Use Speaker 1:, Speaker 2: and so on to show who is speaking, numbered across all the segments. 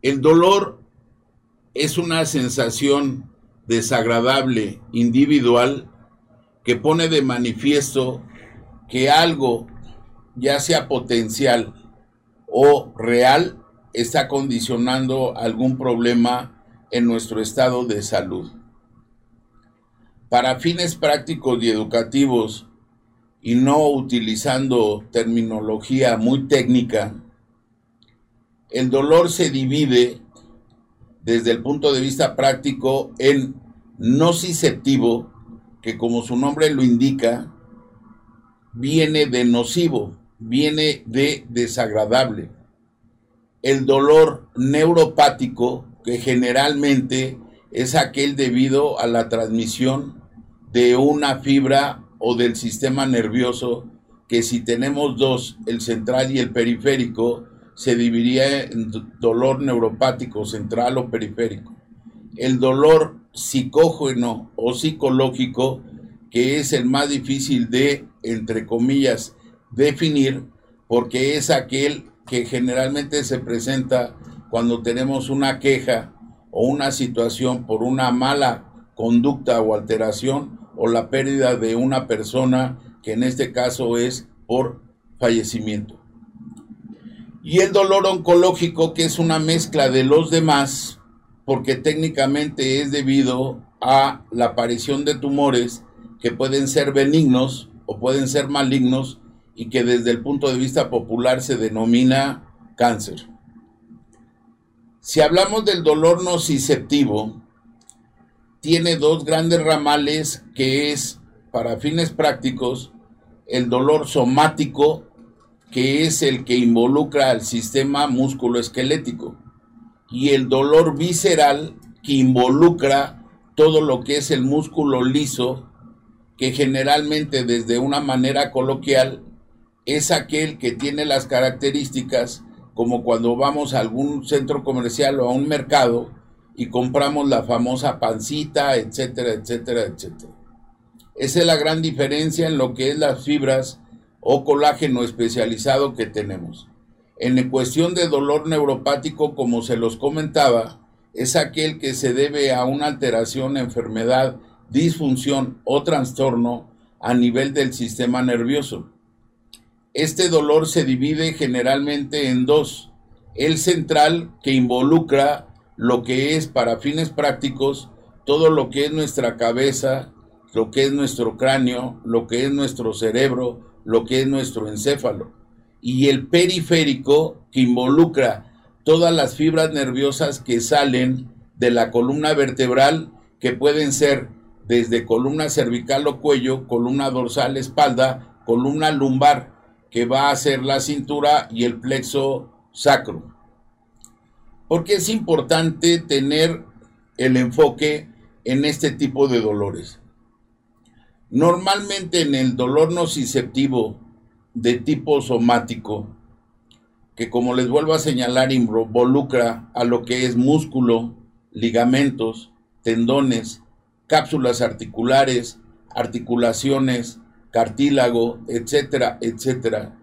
Speaker 1: El dolor es una sensación desagradable, individual, que pone de manifiesto que algo, ya sea potencial o real, está condicionando algún problema en nuestro estado de salud. Para fines prácticos y educativos, y no utilizando terminología muy técnica, el dolor se divide desde el punto de vista práctico en nociceptivo, que como su nombre lo indica, viene de nocivo, viene de desagradable. El dolor neuropático, que generalmente es aquel debido a la transmisión de una fibra o del sistema nervioso, que si tenemos dos, el central y el periférico, se dividiría en dolor neuropático central o periférico. El dolor psicógeno o psicológico, que es el más difícil de, entre comillas, definir, porque es aquel que generalmente se presenta cuando tenemos una queja o una situación por una mala conducta o alteración o la pérdida de una persona, que en este caso es por fallecimiento. Y el dolor oncológico, que es una mezcla de los demás, porque técnicamente es debido a la aparición de tumores que pueden ser benignos o pueden ser malignos y que desde el punto de vista popular se denomina cáncer. Si hablamos del dolor nociceptivo, tiene dos grandes ramales que es, para fines prácticos, el dolor somático, que es el que involucra al sistema musculoesquelético, y el dolor visceral, que involucra todo lo que es el músculo liso, que generalmente desde una manera coloquial es aquel que tiene las características como cuando vamos a algún centro comercial o a un mercado y compramos la famosa pancita, etcétera, etcétera, etcétera. Esa es la gran diferencia en lo que es las fibras o colágeno especializado que tenemos. En cuestión de dolor neuropático, como se los comentaba, es aquel que se debe a una alteración, enfermedad, disfunción o trastorno a nivel del sistema nervioso. Este dolor se divide generalmente en dos. El central, que involucra lo que es para fines prácticos todo lo que es nuestra cabeza, lo que es nuestro cráneo, lo que es nuestro cerebro, lo que es nuestro encéfalo. Y el periférico, que involucra todas las fibras nerviosas que salen de la columna vertebral, que pueden ser desde columna cervical o cuello, columna dorsal, espalda, columna lumbar, que va a ser la cintura y el plexo sacro. Porque es importante tener el enfoque en este tipo de dolores. Normalmente en el dolor nociceptivo de tipo somático, que como les vuelvo a señalar involucra a lo que es músculo, ligamentos, tendones, cápsulas articulares, articulaciones, cartílago, etcétera, etcétera.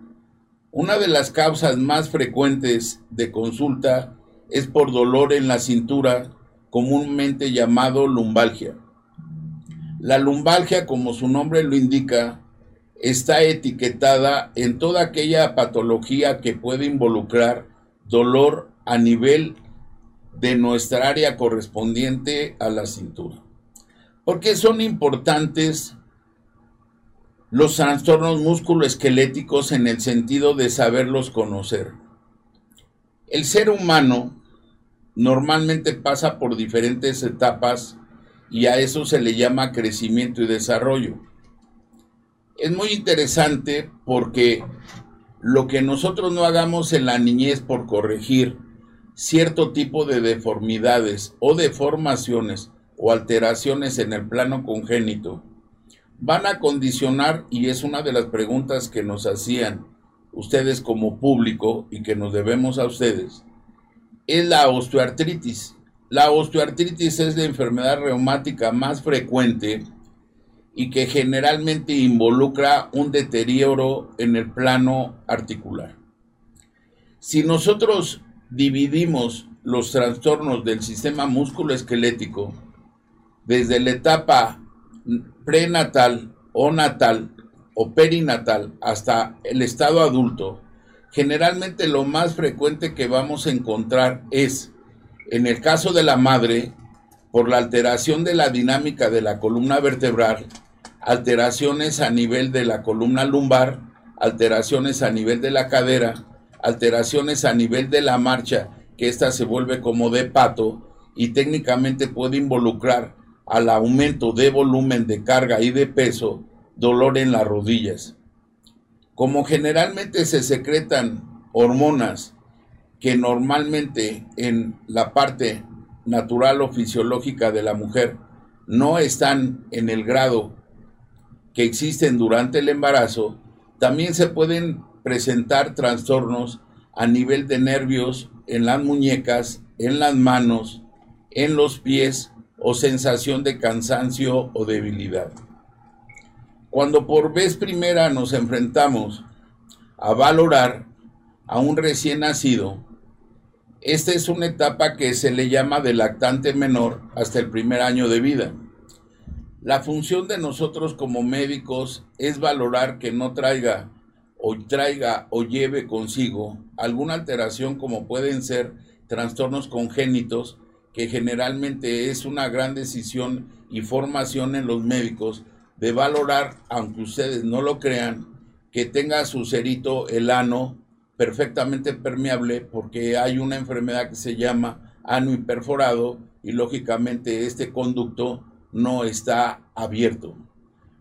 Speaker 1: Una de las causas más frecuentes de consulta es por dolor en la cintura, comúnmente llamado lumbalgia. La lumbalgia, como su nombre lo indica, está etiquetada en toda aquella patología que puede involucrar dolor a nivel de nuestra área correspondiente a la cintura. Porque son importantes los trastornos musculoesqueléticos en el sentido de saberlos conocer. El ser humano normalmente pasa por diferentes etapas y a eso se le llama crecimiento y desarrollo. Es muy interesante porque lo que nosotros no hagamos en la niñez por corregir cierto tipo de deformidades o deformaciones o alteraciones en el plano congénito, van a condicionar, y es una de las preguntas que nos hacían ustedes como público y que nos debemos a ustedes, es la osteoartritis. La osteoartritis es la enfermedad reumática más frecuente y que generalmente involucra un deterioro en el plano articular. Si nosotros dividimos los trastornos del sistema musculoesquelético desde la etapa prenatal o natal o perinatal hasta el estado adulto, generalmente lo más frecuente que vamos a encontrar es, en el caso de la madre, por la alteración de la dinámica de la columna vertebral, alteraciones a nivel de la columna lumbar, alteraciones a nivel de la cadera, alteraciones a nivel de la marcha, que ésta se vuelve como de pato y técnicamente puede involucrar al aumento de volumen de carga y de peso, dolor en las rodillas. Como generalmente se secretan hormonas que normalmente en la parte natural o fisiológica de la mujer no están en el grado que existen durante el embarazo, también se pueden presentar trastornos a nivel de nervios en las muñecas, en las manos, en los pies o sensación de cansancio o debilidad. Cuando por vez primera nos enfrentamos a valorar a un recién nacido, esta es una etapa que se le llama de lactante menor hasta el primer año de vida. La función de nosotros como médicos es valorar que no traiga o traiga o lleve consigo alguna alteración como pueden ser trastornos congénitos, que generalmente es una gran decisión y formación en los médicos de valorar, aunque ustedes no lo crean, que tenga su cerito el ano perfectamente permeable porque hay una enfermedad que se llama ano imperforado y lógicamente este conducto no está abierto.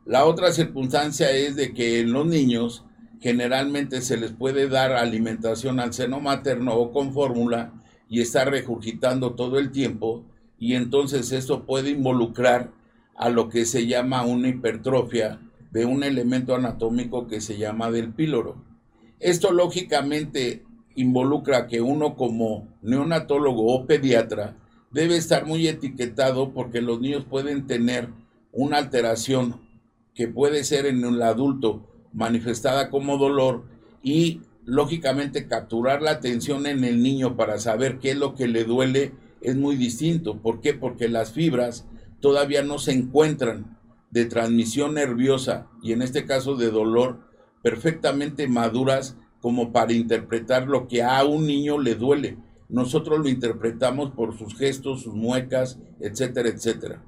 Speaker 1: La otra circunstancia es de que en los niños generalmente se les puede dar alimentación al seno materno o con fórmula y está regurgitando todo el tiempo y entonces esto puede involucrar a lo que se llama una hipertrofia de un elemento anatómico que se llama del píloro. Esto lógicamente involucra que uno como neonatólogo o pediatra debe estar muy etiquetado porque los niños pueden tener una alteración que puede ser en el adulto manifestada como dolor y lógicamente capturar la atención en el niño para saber qué es lo que le duele es muy distinto. ¿Por qué? Porque las fibras todavía no se encuentran de transmisión nerviosa y en este caso de dolor perfectamente maduras como para interpretar lo que a un niño le duele. Nosotros lo interpretamos por sus gestos, sus muecas, etcétera, etcétera.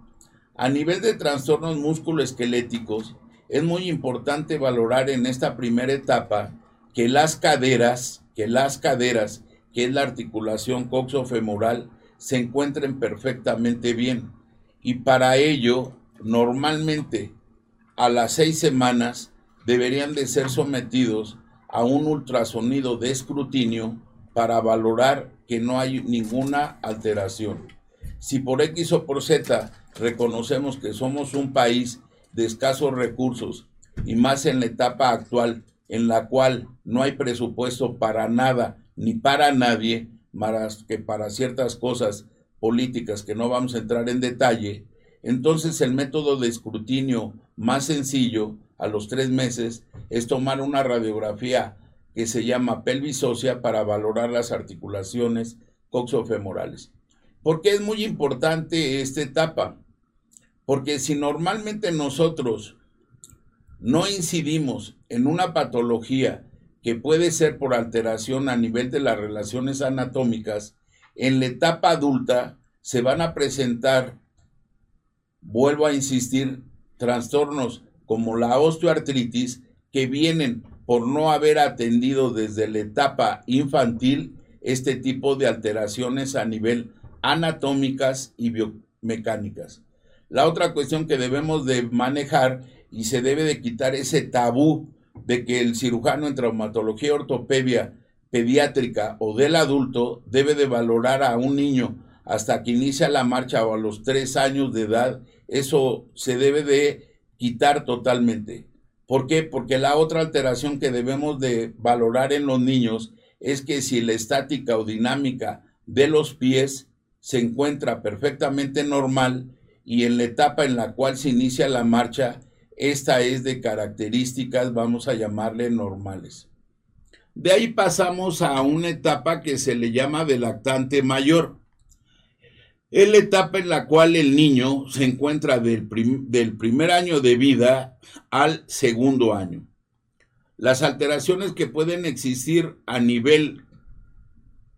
Speaker 1: A nivel de trastornos musculoesqueléticos, es muy importante valorar en esta primera etapa que las caderas, que las caderas, que es la articulación coxofemoral, se encuentren perfectamente bien y para ello normalmente a las seis semanas deberían de ser sometidos a un ultrasonido de escrutinio para valorar que no hay ninguna alteración. Si por X o por Z reconocemos que somos un país de escasos recursos y más en la etapa actual en la cual no hay presupuesto para nada ni para nadie, más que para ciertas cosas políticas que no vamos a entrar en detalle, entonces el método de escrutinio más sencillo a los tres meses es tomar una radiografía que se llama pelvis para valorar las articulaciones coxofemorales. ¿Por qué es muy importante esta etapa? Porque si normalmente nosotros no incidimos en una patología que puede ser por alteración a nivel de las relaciones anatómicas, en la etapa adulta se van a presentar, vuelvo a insistir, trastornos como la osteoartritis que vienen por no haber atendido desde la etapa infantil este tipo de alteraciones a nivel anatómicas y biomecánicas. La otra cuestión que debemos de manejar y se debe de quitar ese tabú de que el cirujano en traumatología ortopedia pediátrica o del adulto debe de valorar a un niño hasta que inicia la marcha o a los tres años de edad, eso se debe de quitar totalmente. ¿Por qué? Porque la otra alteración que debemos de valorar en los niños es que si la estática o dinámica de los pies se encuentra perfectamente normal y en la etapa en la cual se inicia la marcha, esta es de características, vamos a llamarle normales. De ahí pasamos a una etapa que se le llama de lactante mayor. Es la etapa en la cual el niño se encuentra del, del primer año de vida al segundo año. Las alteraciones que pueden existir a nivel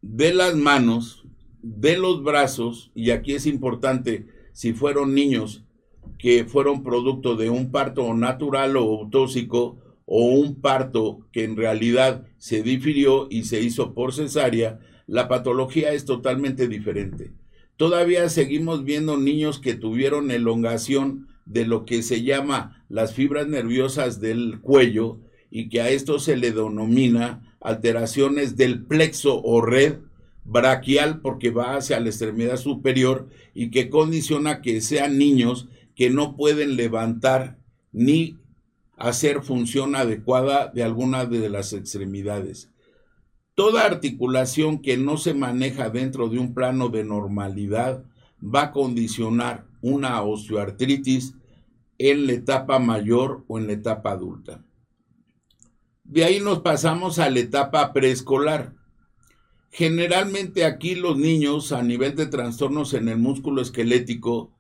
Speaker 1: de las manos, de los brazos, y aquí es importante si fueron niños que fueron producto de un parto natural o autóxico o un parto que en realidad se difirió y se hizo por cesárea, la patología es totalmente diferente. Todavía seguimos viendo niños que tuvieron elongación de lo que se llama las fibras nerviosas del cuello y que a esto se le denomina alteraciones del plexo o red braquial porque va hacia la extremidad superior y que condiciona que sean niños que no pueden levantar ni hacer función adecuada de alguna de las extremidades. Toda articulación que no se maneja dentro de un plano de normalidad va a condicionar una osteoartritis en la etapa mayor o en la etapa adulta. De ahí nos pasamos a la etapa preescolar. Generalmente aquí los niños a nivel de trastornos en el músculo esquelético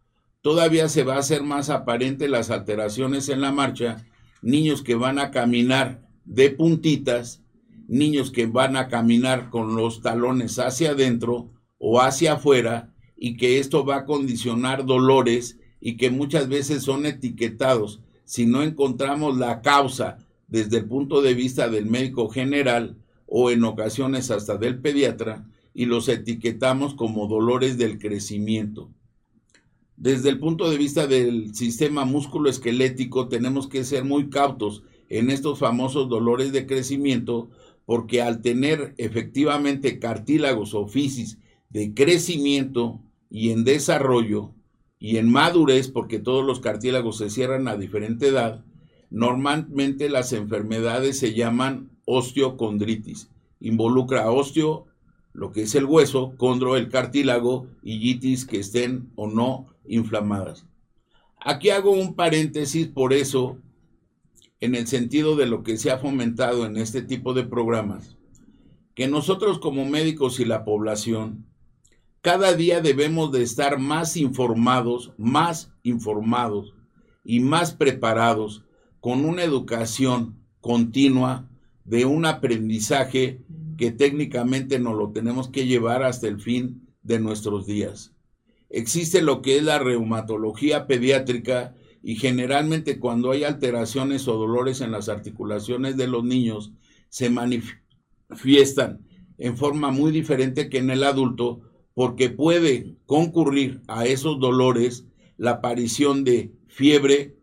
Speaker 1: todavía se va a hacer más aparente las alteraciones en la marcha, niños que van a caminar de puntitas, niños que van a caminar con los talones hacia adentro o hacia afuera y que esto va a condicionar dolores y que muchas veces son etiquetados si no encontramos la causa desde el punto de vista del médico general o en ocasiones hasta del pediatra y los etiquetamos como dolores del crecimiento. Desde el punto de vista del sistema músculo-esquelético tenemos que ser muy cautos en estos famosos dolores de crecimiento porque al tener efectivamente cartílagos o fisis de crecimiento y en desarrollo y en madurez, porque todos los cartílagos se cierran a diferente edad, Normalmente las enfermedades se llaman osteocondritis. Involucra osteo, lo que es el hueso, condro, el cartílago y yitis que estén o no inflamadas. Aquí hago un paréntesis por eso, en el sentido de lo que se ha fomentado en este tipo de programas, que nosotros como médicos y la población, cada día debemos de estar más informados, más informados y más preparados con una educación continua de un aprendizaje que técnicamente nos lo tenemos que llevar hasta el fin de nuestros días. Existe lo que es la reumatología pediátrica y generalmente cuando hay alteraciones o dolores en las articulaciones de los niños se manifiestan en forma muy diferente que en el adulto porque puede concurrir a esos dolores la aparición de fiebre,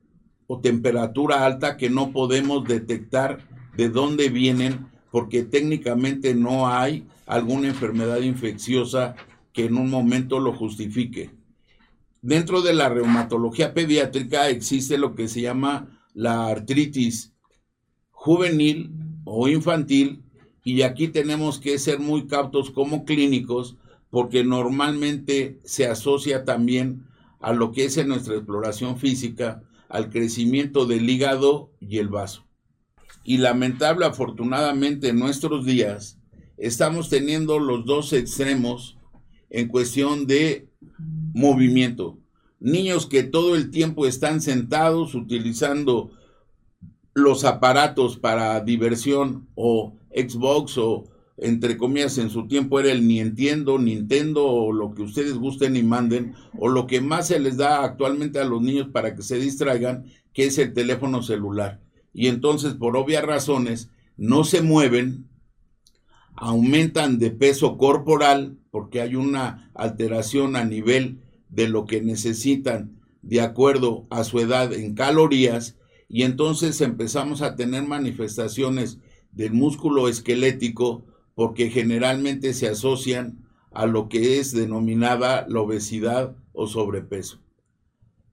Speaker 1: o temperatura alta que no podemos detectar de dónde vienen porque técnicamente no hay alguna enfermedad infecciosa que en un momento lo justifique. Dentro de la reumatología pediátrica existe lo que se llama la artritis juvenil o infantil y aquí tenemos que ser muy cautos como clínicos porque normalmente se asocia también a lo que es en nuestra exploración física al crecimiento del hígado y el vaso. Y lamentable, afortunadamente, en nuestros días estamos teniendo los dos extremos en cuestión de movimiento. Niños que todo el tiempo están sentados utilizando los aparatos para diversión o Xbox o entre comillas, en su tiempo era el ni entiendo, Nintendo o lo que ustedes gusten y manden, o lo que más se les da actualmente a los niños para que se distraigan, que es el teléfono celular. Y entonces, por obvias razones, no se mueven, aumentan de peso corporal, porque hay una alteración a nivel de lo que necesitan de acuerdo a su edad en calorías, y entonces empezamos a tener manifestaciones del músculo esquelético, porque generalmente se asocian a lo que es denominada la obesidad o sobrepeso.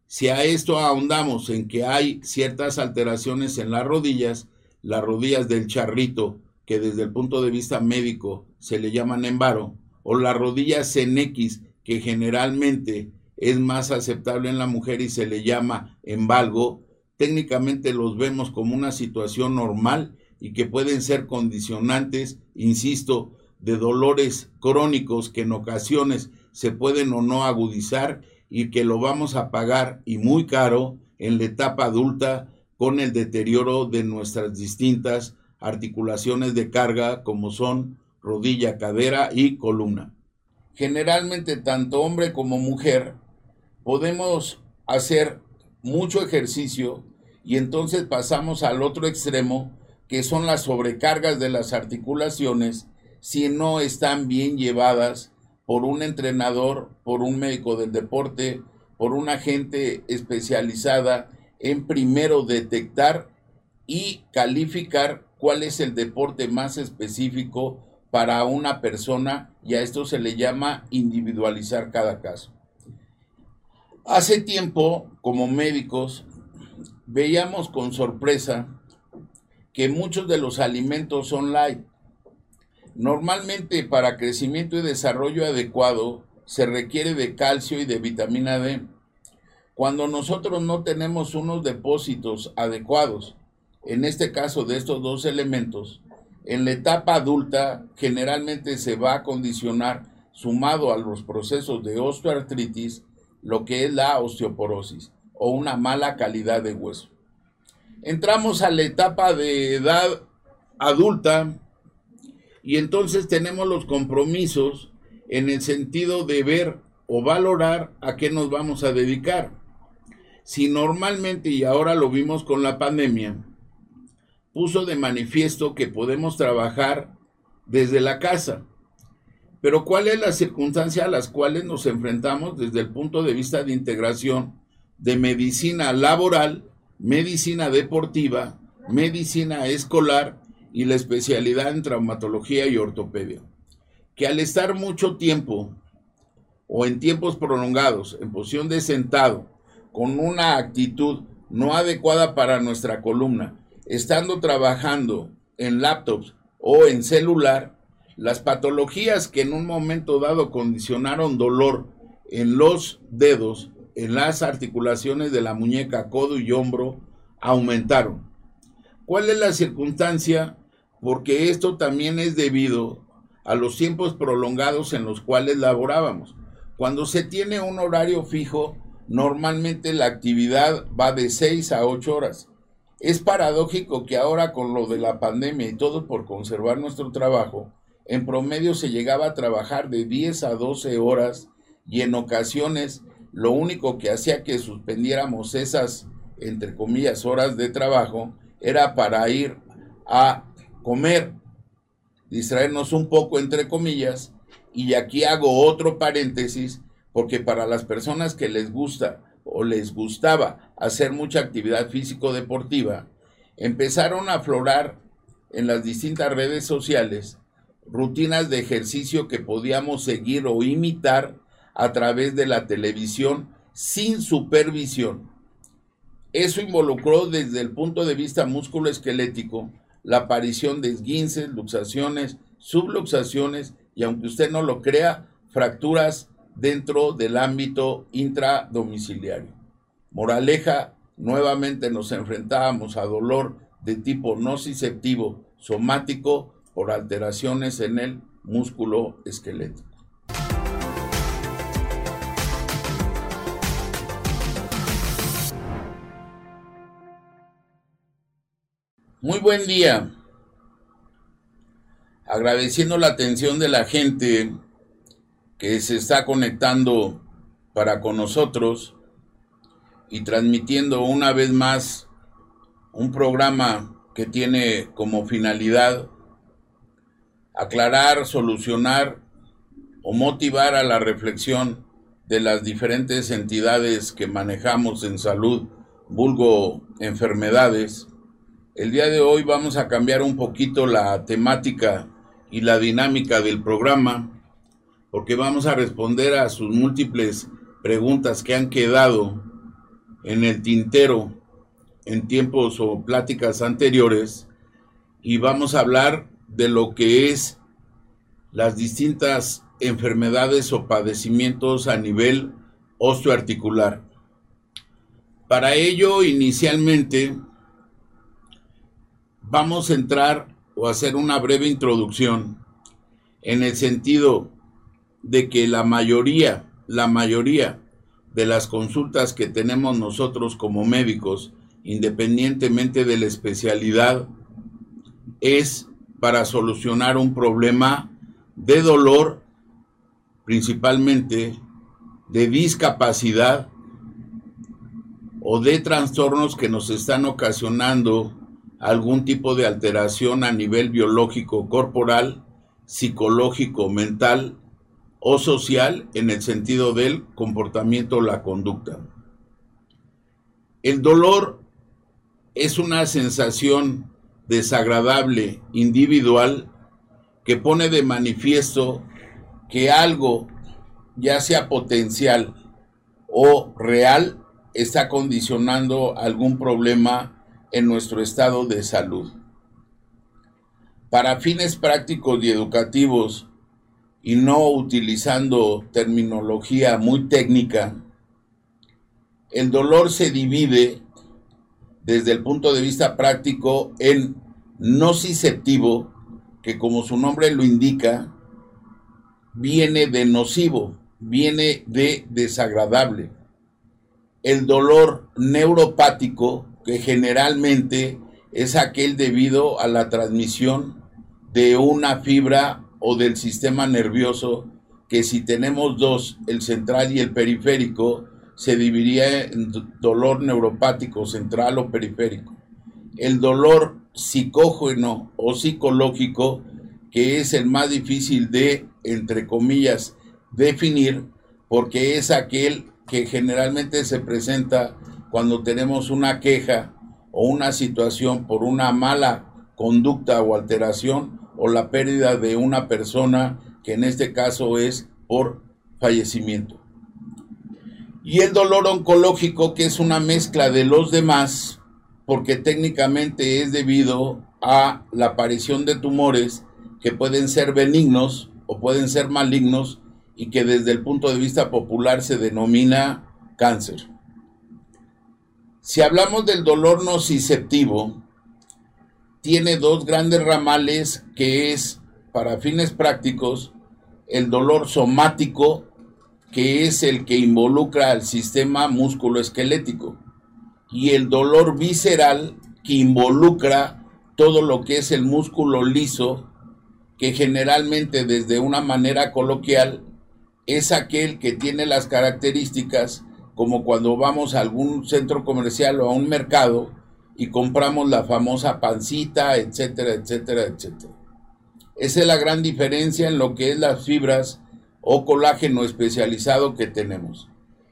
Speaker 1: Si a esto ahondamos en que hay ciertas alteraciones en las rodillas, las rodillas del charrito, que desde el punto de vista médico se le llaman embaro, o las rodillas en X, que generalmente es más aceptable en la mujer y se le llama embalgo, técnicamente los vemos como una situación normal y que pueden ser condicionantes, insisto, de dolores crónicos que en ocasiones se pueden o no agudizar y que lo vamos a pagar y muy caro en la etapa adulta con el deterioro de nuestras distintas articulaciones de carga como son rodilla, cadera y columna. Generalmente tanto hombre como mujer podemos hacer mucho ejercicio y entonces pasamos al otro extremo que son las sobrecargas de las articulaciones si no están bien llevadas por un entrenador, por un médico del deporte, por una gente especializada en primero detectar y calificar cuál es el deporte más específico para una persona y a esto se le llama individualizar cada caso. Hace tiempo, como médicos, veíamos con sorpresa que muchos de los alimentos son light. Normalmente para crecimiento y desarrollo adecuado se requiere de calcio y de vitamina D. Cuando nosotros no tenemos unos depósitos adecuados, en este caso de estos dos elementos, en la etapa adulta generalmente se va a condicionar, sumado a los procesos de osteoartritis, lo que es la osteoporosis o una mala calidad de hueso. Entramos a la etapa de edad adulta y entonces tenemos los compromisos en el sentido de ver o valorar a qué nos vamos a dedicar. Si normalmente, y ahora lo vimos con la pandemia, puso de manifiesto que podemos trabajar desde la casa. Pero ¿cuál es la circunstancia a las cuales nos enfrentamos desde el punto de vista de integración de medicina laboral medicina deportiva, medicina escolar y la especialidad en traumatología y ortopedia, que al estar mucho tiempo o en tiempos prolongados en posición de sentado, con una actitud no adecuada para nuestra columna, estando trabajando en laptops o en celular, las patologías que en un momento dado condicionaron dolor en los dedos en las articulaciones de la muñeca, codo y hombro aumentaron. ¿Cuál es la circunstancia? Porque esto también es debido a los tiempos prolongados en los cuales laborábamos. Cuando se tiene un horario fijo, normalmente la actividad va de 6 a 8 horas. Es paradójico que ahora con lo de la pandemia y todo por conservar nuestro trabajo, en promedio se llegaba a trabajar de 10 a 12 horas y en ocasiones lo único que hacía que suspendiéramos esas, entre comillas, horas de trabajo era para ir a comer, distraernos un poco, entre comillas, y aquí hago otro paréntesis, porque para las personas que les gusta o les gustaba hacer mucha actividad físico-deportiva, empezaron a aflorar en las distintas redes sociales rutinas de ejercicio que podíamos seguir o imitar a través de la televisión sin supervisión. Eso involucró desde el punto de vista musculoesquelético la aparición de esguinces, luxaciones, subluxaciones y aunque usted no lo crea, fracturas dentro del ámbito intradomiciliario. Moraleja, nuevamente nos enfrentábamos a dolor de tipo nociceptivo somático por alteraciones en el músculo esquelético. Muy buen día. Agradeciendo la atención de la gente que se está conectando para con nosotros y transmitiendo una vez más un programa que tiene como finalidad aclarar, solucionar o motivar a la reflexión de las diferentes entidades que manejamos en salud, vulgo enfermedades, el día de hoy vamos a cambiar un poquito la temática y la dinámica del programa porque vamos a responder a sus múltiples preguntas que han quedado en el tintero en tiempos o pláticas anteriores y vamos a hablar de lo que es las distintas enfermedades o padecimientos a nivel osteoarticular. Para ello, inicialmente, vamos a entrar o hacer una breve introducción en el sentido de que la mayoría, la mayoría de las consultas que tenemos nosotros como médicos, independientemente de la especialidad, es para solucionar un problema de dolor, principalmente de discapacidad o de trastornos que nos están ocasionando algún tipo de alteración a nivel biológico corporal, psicológico, mental o social en el sentido del comportamiento o la conducta. El dolor es una sensación desagradable, individual, que pone de manifiesto que algo, ya sea potencial o real, está condicionando algún problema en nuestro estado de salud. Para fines prácticos y educativos, y no utilizando terminología muy técnica, el dolor se divide desde el punto de vista práctico en nociceptivo, que como su nombre lo indica, viene de nocivo, viene de desagradable. El dolor neuropático, que generalmente es aquel debido a la transmisión de una fibra o del sistema nervioso, que si tenemos dos, el central y el periférico, se dividiría en dolor neuropático central o periférico. El dolor psicógeno o psicológico, que es el más difícil de, entre comillas, definir, porque es aquel que generalmente se presenta cuando tenemos una queja o una situación por una mala conducta o alteración o la pérdida de una persona que en este caso es por fallecimiento. Y el dolor oncológico que es una mezcla de los demás porque técnicamente es debido a la aparición de tumores que pueden ser benignos o pueden ser malignos y que desde el punto de vista popular se denomina cáncer. Si hablamos del dolor nociceptivo, tiene dos grandes ramales que es, para fines prácticos, el dolor somático, que es el que involucra al sistema musculoesquelético, y el dolor visceral, que involucra todo lo que es el músculo liso, que generalmente desde una manera coloquial es aquel que tiene las características como cuando vamos a algún centro comercial o a un mercado y compramos la famosa pancita, etcétera, etcétera, etcétera. Esa es la gran diferencia en lo que es las fibras o colágeno especializado que tenemos.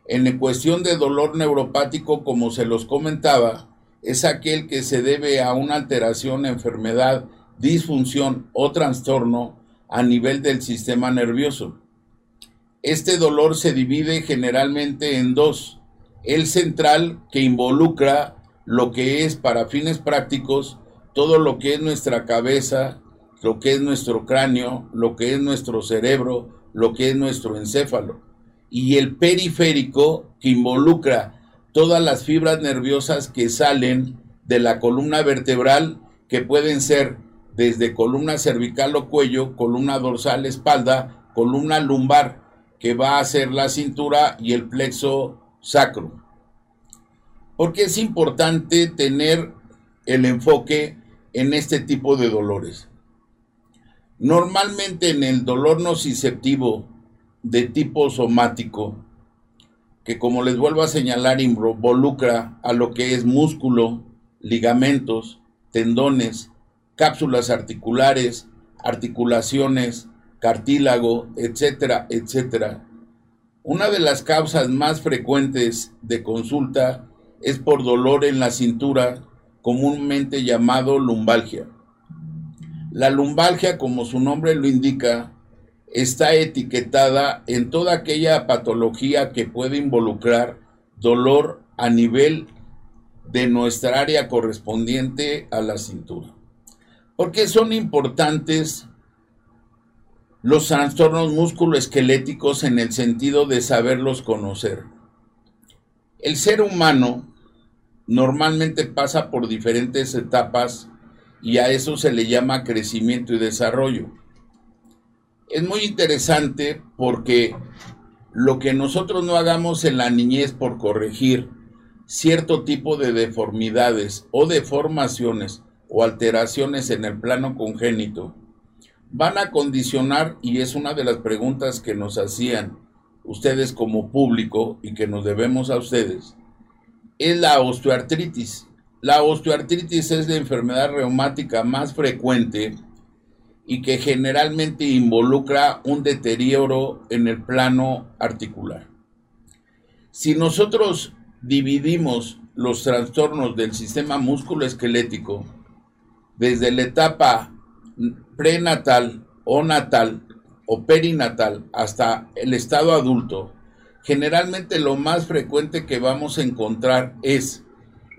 Speaker 1: En cuestión de dolor neuropático, como se los comentaba, es aquel que se debe a una alteración, enfermedad, disfunción o trastorno a nivel del sistema nervioso. Este dolor se divide generalmente en dos. El central, que involucra lo que es para fines prácticos todo lo que es nuestra cabeza, lo que es nuestro cráneo, lo que es nuestro cerebro, lo que es nuestro encéfalo. Y el periférico, que involucra todas las fibras nerviosas que salen de la columna vertebral, que pueden ser desde columna cervical o cuello, columna dorsal, espalda, columna lumbar, que va a ser la cintura y el plexo sacro. Porque es importante tener el enfoque en este tipo de dolores. Normalmente en el dolor nociceptivo de tipo somático, que como les vuelvo a señalar involucra a lo que es músculo, ligamentos, tendones, cápsulas articulares, articulaciones, cartílago, etcétera, etcétera. Una de las causas más frecuentes de consulta es por dolor en la cintura, comúnmente llamado lumbalgia. La lumbalgia, como su nombre lo indica, está etiquetada en toda aquella patología que puede involucrar dolor a nivel de nuestra área correspondiente a la cintura. Porque son importantes los trastornos musculoesqueléticos en el sentido de saberlos conocer. El ser humano normalmente pasa por diferentes etapas y a eso se le llama crecimiento y desarrollo. Es muy interesante porque lo que nosotros no hagamos en la niñez por corregir cierto tipo de deformidades o deformaciones o alteraciones en el plano congénito, van a condicionar, y es una de las preguntas que nos hacían ustedes como público y que nos debemos a ustedes, es la osteoartritis. La osteoartritis es la enfermedad reumática más frecuente y que generalmente involucra un deterioro en el plano articular. Si nosotros dividimos los trastornos del sistema musculoesquelético desde la etapa prenatal o natal o perinatal hasta el estado adulto, generalmente lo más frecuente que vamos a encontrar es,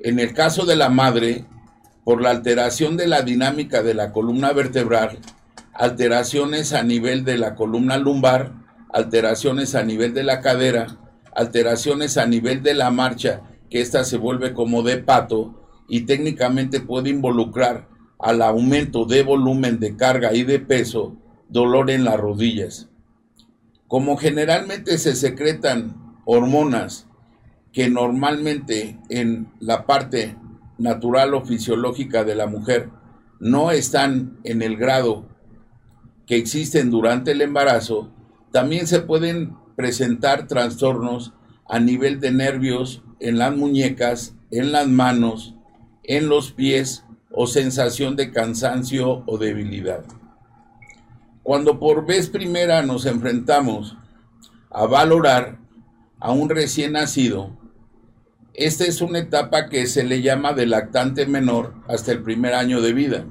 Speaker 1: en el caso de la madre, por la alteración de la dinámica de la columna vertebral, alteraciones a nivel de la columna lumbar, alteraciones a nivel de la cadera, alteraciones a nivel de la marcha, que ésta se vuelve como de pato y técnicamente puede involucrar al aumento de volumen de carga y de peso, dolor en las rodillas. Como generalmente se secretan hormonas que normalmente en la parte natural o fisiológica de la mujer no están en el grado que existen durante el embarazo, también se pueden presentar trastornos a nivel de nervios en las muñecas, en las manos, en los pies o sensación de cansancio o debilidad. Cuando por vez primera nos enfrentamos a valorar a un recién nacido, esta es una etapa que se le llama de lactante menor hasta el primer año de vida.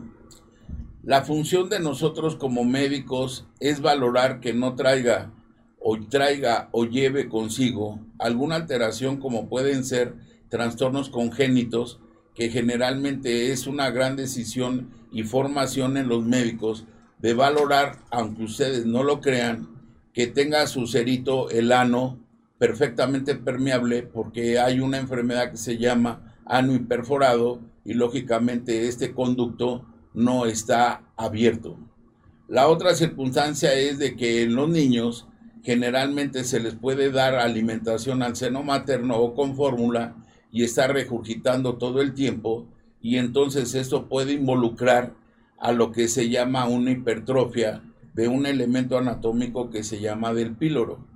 Speaker 1: La función de nosotros como médicos es valorar que no traiga o traiga o lleve consigo alguna alteración como pueden ser trastornos congénitos, que generalmente es una gran decisión y formación en los médicos de valorar, aunque ustedes no lo crean, que tenga su cerito, el ano, perfectamente permeable, porque hay una enfermedad que se llama ano hiperforado y lógicamente este conducto no está abierto. La otra circunstancia es de que en los niños generalmente se les puede dar alimentación al seno materno o con fórmula y está regurgitando todo el tiempo y entonces esto puede involucrar a lo que se llama una hipertrofia de un elemento anatómico que se llama del píloro.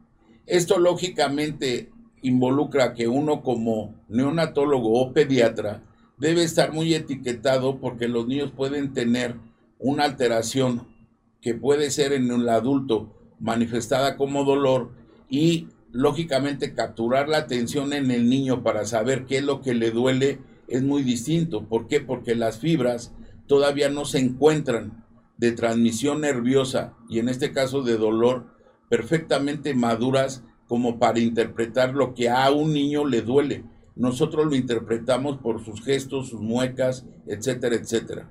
Speaker 1: Esto lógicamente involucra que uno como neonatólogo o pediatra debe estar muy etiquetado porque los niños pueden tener una alteración que puede ser en el adulto manifestada como dolor y lógicamente capturar la atención en el niño para saber qué es lo que le duele es muy distinto. ¿Por qué? Porque las fibras todavía no se encuentran de transmisión nerviosa y en este caso de dolor perfectamente maduras como para interpretar lo que a un niño le duele. Nosotros lo interpretamos por sus gestos, sus muecas, etcétera, etcétera.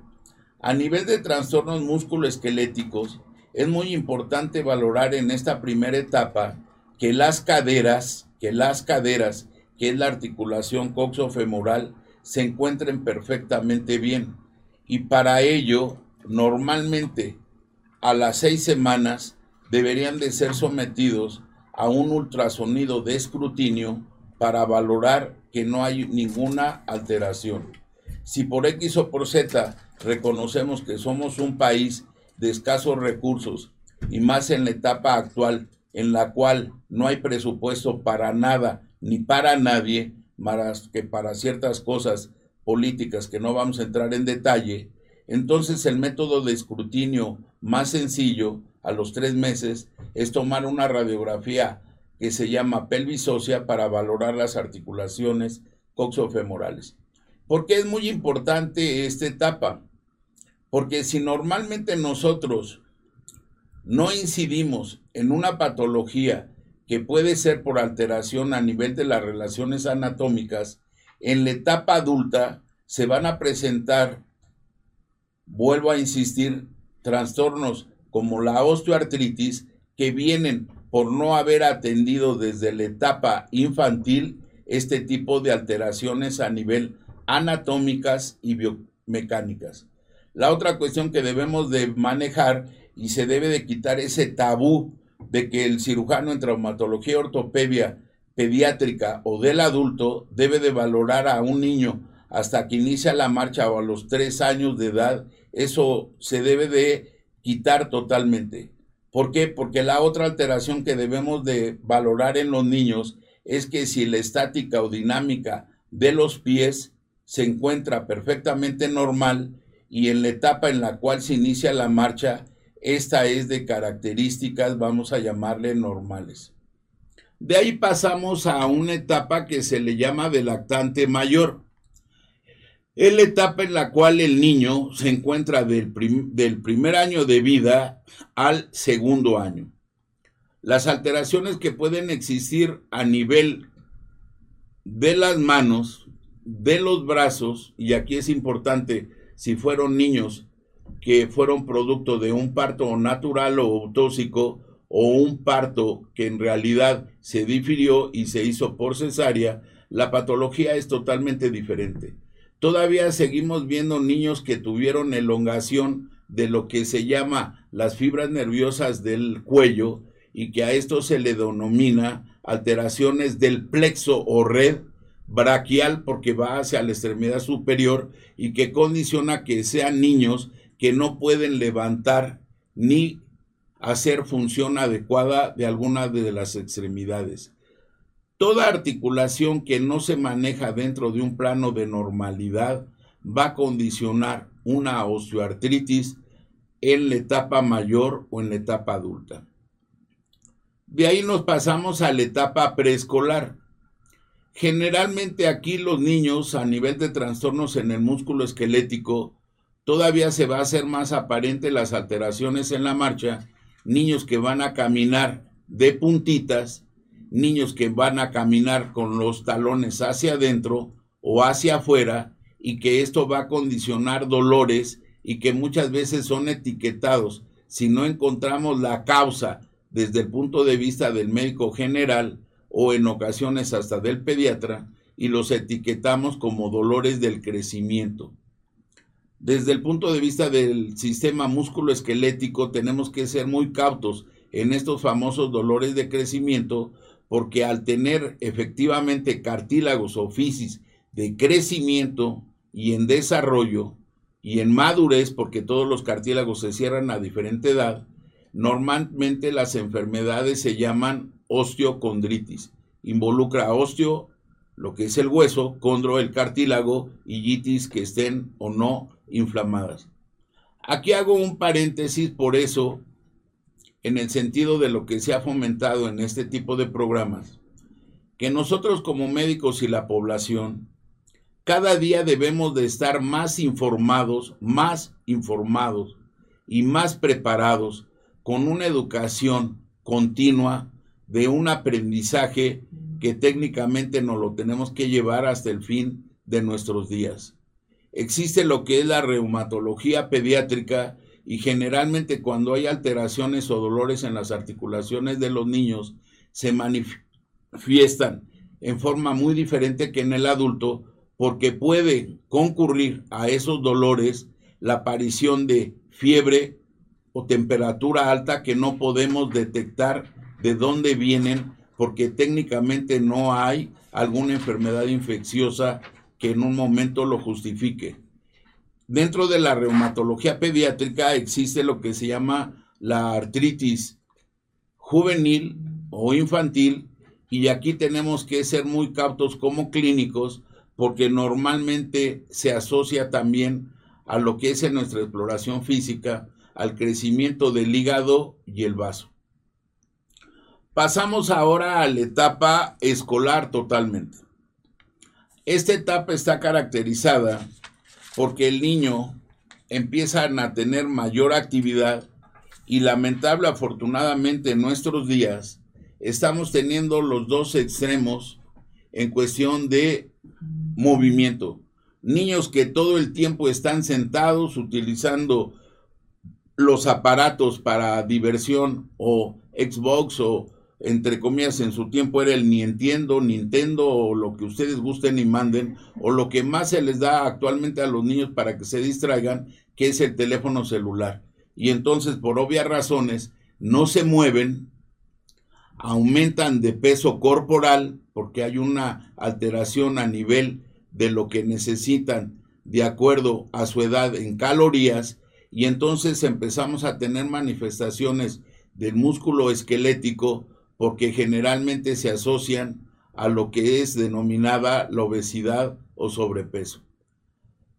Speaker 1: A nivel de trastornos musculoesqueléticos, es muy importante valorar en esta primera etapa que las caderas, que las caderas, que es la articulación coxofemoral, se encuentren perfectamente bien y para ello normalmente a las seis semanas deberían de ser sometidos a un ultrasonido de escrutinio para valorar que no hay ninguna alteración. Si por X o por Z reconocemos que somos un país de escasos recursos y más en la etapa actual en la cual no hay presupuesto para nada ni para nadie, más que para ciertas cosas políticas que no vamos a entrar en detalle, entonces el método de escrutinio más sencillo a los tres meses es tomar una radiografía que se llama pelvis para valorar las articulaciones coxofemorales. ¿Por qué es muy importante esta etapa? Porque si normalmente nosotros no incidimos en una patología que puede ser por alteración a nivel de las relaciones anatómicas, en la etapa adulta se van a presentar, vuelvo a insistir, trastornos como la osteoartritis que vienen por no haber atendido desde la etapa infantil este tipo de alteraciones a nivel anatómicas y biomecánicas. La otra cuestión que debemos de manejar y se debe de quitar ese tabú de que el cirujano en traumatología ortopedia pediátrica o del adulto debe de valorar a un niño hasta que inicia la marcha o a los tres años de edad, eso se debe de quitar totalmente. ¿Por qué? Porque la otra alteración que debemos de valorar en los niños es que si la estática o dinámica de los pies se encuentra perfectamente normal y en la etapa en la cual se inicia la marcha, esta es de características, vamos a llamarle normales. De ahí pasamos a una etapa que se le llama de lactante mayor. Es la etapa en la cual el niño se encuentra del, del, primer año de vida al segundo año. Las alteraciones que pueden existir a nivel de las manos, de los brazos, y aquí es importante si fueron niños que fueron producto de un parto natural o autóxico o un parto que en realidad se difirió y se hizo por cesárea, la patología es totalmente diferente. Todavía seguimos viendo niños que tuvieron elongación de lo que se llama las fibras nerviosas del cuello y que a esto se le denomina alteraciones del plexo o red braquial porque va hacia la extremidad superior y que condiciona que sean niños que no pueden levantar ni hacer función adecuada de alguna de las extremidades. Toda articulación que no se maneja dentro de un plano de normalidad va a condicionar una osteoartritis en la etapa mayor o en la etapa adulta. De ahí nos pasamos a la etapa preescolar. Generalmente aquí los niños a nivel de trastornos en el músculo esquelético todavía se va a hacer más aparente las alteraciones en la marcha, niños que van a caminar de puntitas niños que van a caminar con los talones hacia adentro o hacia afuera y que esto va a condicionar dolores y que muchas veces son etiquetados. Si no encontramos la causa desde el punto de vista del médico general o en ocasiones hasta del pediatra y los etiquetamos como dolores del crecimiento. Desde el punto de vista del sistema musculoesquelético tenemos que ser muy cautos en estos famosos dolores de crecimiento porque al tener efectivamente cartílagos o fisis de crecimiento y en desarrollo y en madurez, porque todos los cartílagos se cierran a diferente edad, normalmente las enfermedades se llaman osteocondritis. Involucra osteo, lo que es el hueso, condro, el cartílago y yitis que estén o no inflamadas. Aquí hago un paréntesis por eso en el sentido de lo que se ha fomentado en este tipo de programas, que nosotros como médicos y la población, cada día debemos de estar más informados, más informados y más preparados con una educación continua de un aprendizaje que técnicamente nos lo tenemos que llevar hasta el fin de nuestros días. Existe lo que es la reumatología pediátrica y generalmente cuando hay alteraciones o dolores en las articulaciones de los niños se manifiestan en forma muy diferente que en el adulto porque puede concurrir a esos dolores la aparición de fiebre o temperatura alta que no podemos detectar de dónde vienen porque técnicamente no hay alguna enfermedad infecciosa que en un momento lo justifique. Dentro de la reumatología pediátrica existe lo que se llama la artritis juvenil o infantil y aquí tenemos que ser muy cautos como clínicos porque normalmente se asocia también a lo que es en nuestra exploración física, al crecimiento del hígado y el vaso. Pasamos ahora a la etapa escolar totalmente. Esta etapa está caracterizada porque el niño empieza a tener mayor actividad y lamentable afortunadamente en nuestros días estamos teniendo los dos extremos en cuestión de movimiento. Niños que todo el tiempo están sentados utilizando los aparatos para diversión o Xbox o entre comillas, en su tiempo era el ni entiendo, Nintendo o lo que ustedes gusten y manden, o lo que más se les da actualmente a los niños para que se distraigan, que es el teléfono celular. Y entonces, por obvias razones, no se mueven, aumentan de peso corporal, porque hay una alteración a nivel de lo que necesitan de acuerdo a su edad en calorías, y entonces empezamos a tener manifestaciones del músculo esquelético, porque generalmente se asocian a lo que es denominada la obesidad o sobrepeso.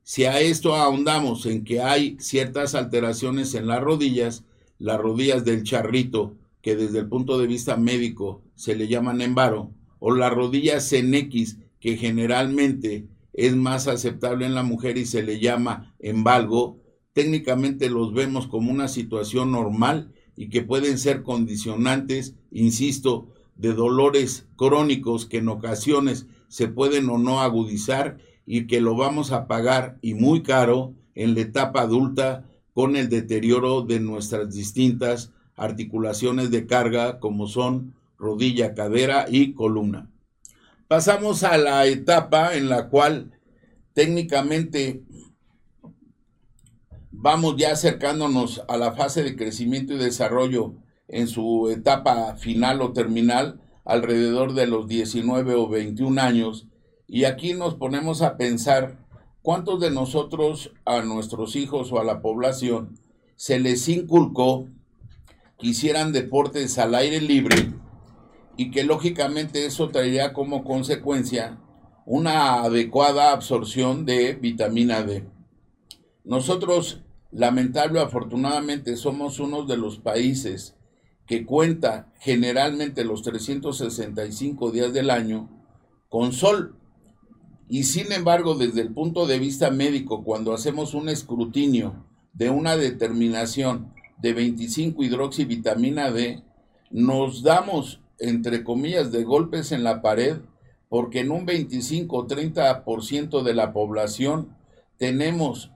Speaker 1: Si a esto ahondamos en que hay ciertas alteraciones en las rodillas, las rodillas del charrito, que desde el punto de vista médico se le llaman embaro, o las rodillas en X, que generalmente es más aceptable en la mujer y se le llama embalgo, técnicamente los vemos como una situación normal y que pueden ser condicionantes, insisto, de dolores crónicos que en ocasiones se pueden o no agudizar y que lo vamos a pagar y muy caro en la etapa adulta con el deterioro de nuestras distintas articulaciones de carga como son rodilla, cadera y columna. Pasamos a la etapa en la cual técnicamente vamos ya acercándonos a la fase de crecimiento y desarrollo en su etapa final o terminal alrededor de los 19 o 21 años y aquí nos ponemos a pensar cuántos de nosotros a nuestros hijos o a la población se les inculcó que hicieran deportes al aire libre y que lógicamente eso traería como consecuencia una adecuada absorción de vitamina D. Nosotros, lamentable afortunadamente, somos uno de los países que cuenta generalmente los 365 días del año con sol. Y sin embargo, desde el punto de vista médico, cuando hacemos un escrutinio de una determinación de 25 hidroxivitamina D, nos damos, entre comillas, de golpes en la pared, porque en un 25 o 30% de la población tenemos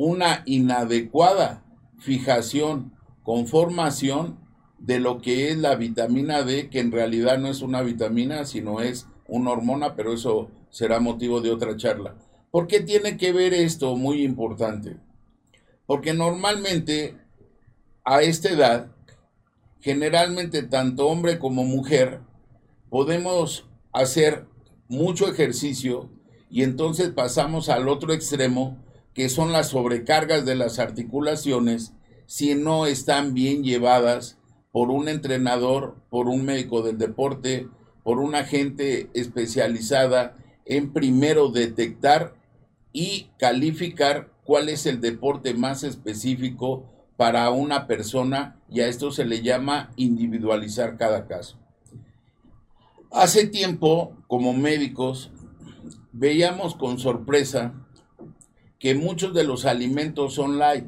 Speaker 1: una inadecuada fijación, conformación de lo que es la vitamina D, que en realidad no es una vitamina, sino es una hormona, pero eso será motivo de otra charla. ¿Por qué tiene que ver esto? Muy importante. Porque normalmente a esta edad, generalmente tanto hombre como mujer, podemos hacer mucho ejercicio y entonces pasamos al otro extremo, que son las sobrecargas de las articulaciones si no están bien llevadas por un entrenador, por un médico del deporte, por una gente especializada en primero detectar y calificar cuál es el deporte más específico para una persona y a esto se le llama individualizar cada caso. Hace tiempo, como médicos, veíamos con sorpresa que muchos de los alimentos son light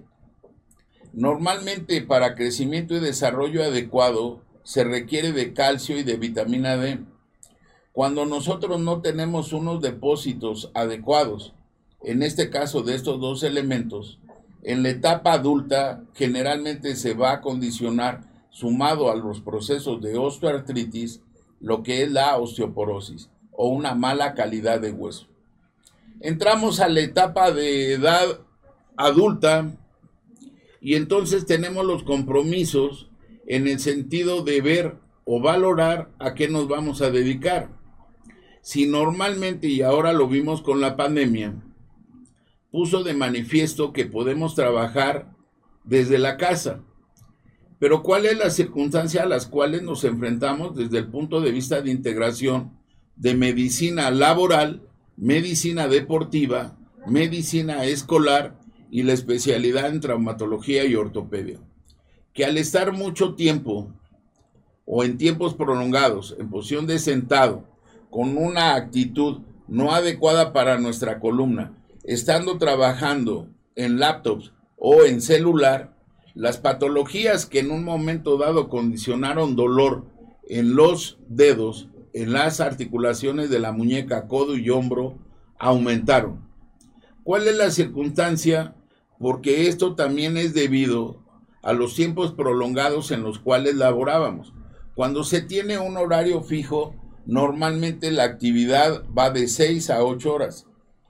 Speaker 1: Normalmente para crecimiento y desarrollo adecuado se requiere de calcio y de vitamina D. Cuando nosotros no tenemos unos depósitos adecuados, en este caso de estos dos elementos, en la etapa adulta generalmente se va a condicionar, sumado a los procesos de osteoartritis, lo que es la osteoporosis o una mala calidad de hueso. Entramos a la etapa de edad adulta, y entonces tenemos los compromisos en el sentido de ver o valorar a qué nos vamos a dedicar. Si normalmente, y ahora lo vimos con la pandemia, puso de manifiesto que podemos trabajar desde la casa. Pero ¿cuál es la circunstancia a las cuales nos enfrentamos desde el punto de vista de integración de medicina laboral, medicina deportiva, medicina escolar y la especialidad en traumatología y ortopedia, que al estar mucho tiempo o en tiempos prolongados en posición de sentado, con una actitud no adecuada para nuestra columna, estando trabajando en laptops o en celular, las patologías que en un momento dado condicionaron dolor en los dedos, en las articulaciones de la muñeca, codo y hombro, aumentaron. ¿Cuál es la circunstancia porque esto también es debido a los tiempos prolongados en los cuales laborábamos. Cuando se tiene un horario fijo, normalmente la actividad va de 6 a 8 horas.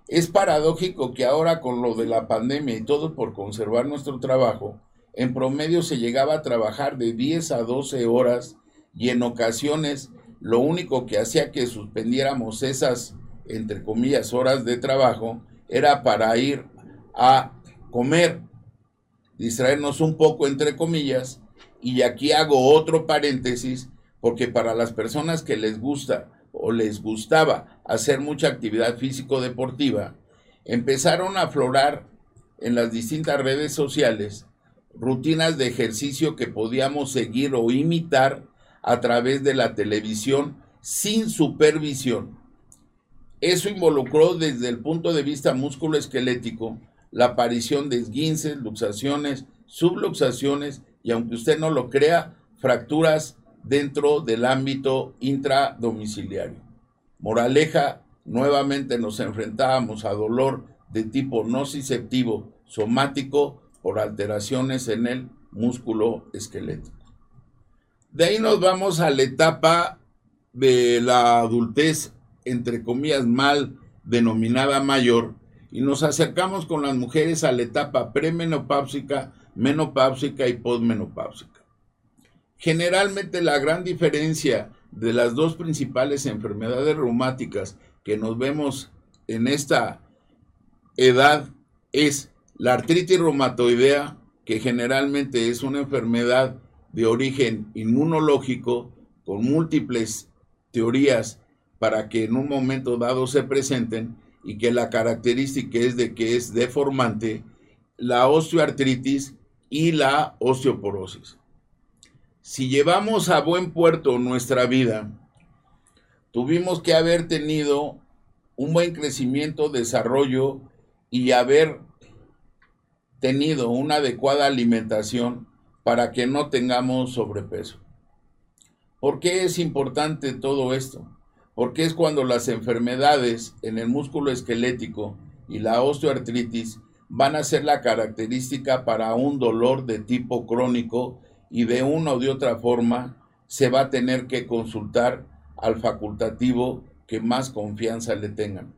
Speaker 1: Es paradójico que ahora con lo de la pandemia y todo por conservar nuestro trabajo, en promedio se llegaba a trabajar de 10 a 12 horas y en ocasiones lo único que hacía que suspendiéramos esas, entre comillas, horas de trabajo era para ir a comer, distraernos un poco, entre comillas, y aquí hago otro paréntesis, porque para las personas que les gusta o les gustaba hacer mucha actividad físico-deportiva, empezaron a aflorar en las distintas redes sociales rutinas de ejercicio que podíamos seguir o imitar a través de la televisión sin supervisión. Eso involucró desde el punto de vista músculo-esquelético la aparición de esguinces, luxaciones, subluxaciones y aunque usted no lo crea, fracturas dentro del ámbito intradomiciliario. Moraleja, nuevamente nos enfrentábamos a dolor de tipo nociceptivo somático por alteraciones en el músculo esquelético. De ahí nos vamos a la etapa de la adultez, entre comillas, mal denominada mayor, y nos acercamos con las mujeres a la etapa premenopáusica, menopáusica y posmenopáusica. Generalmente la gran diferencia de las dos principales enfermedades reumáticas que nos vemos en esta edad es la artritis reumatoidea, que generalmente es una enfermedad de origen inmunológico con múltiples teorías para que en un momento dado se presenten y que la característica es de que es deformante, la osteoartritis y la osteoporosis. Si llevamos a buen puerto nuestra vida, tuvimos que haber tenido un buen crecimiento, desarrollo y haber tenido una adecuada alimentación para que no tengamos sobrepeso. ¿Por qué es importante todo esto? Porque es cuando las enfermedades en el músculo esquelético y la osteoartritis van a ser la característica para un dolor de tipo crónico y de una o de otra forma se va a tener que consultar al facultativo que más confianza le tengan.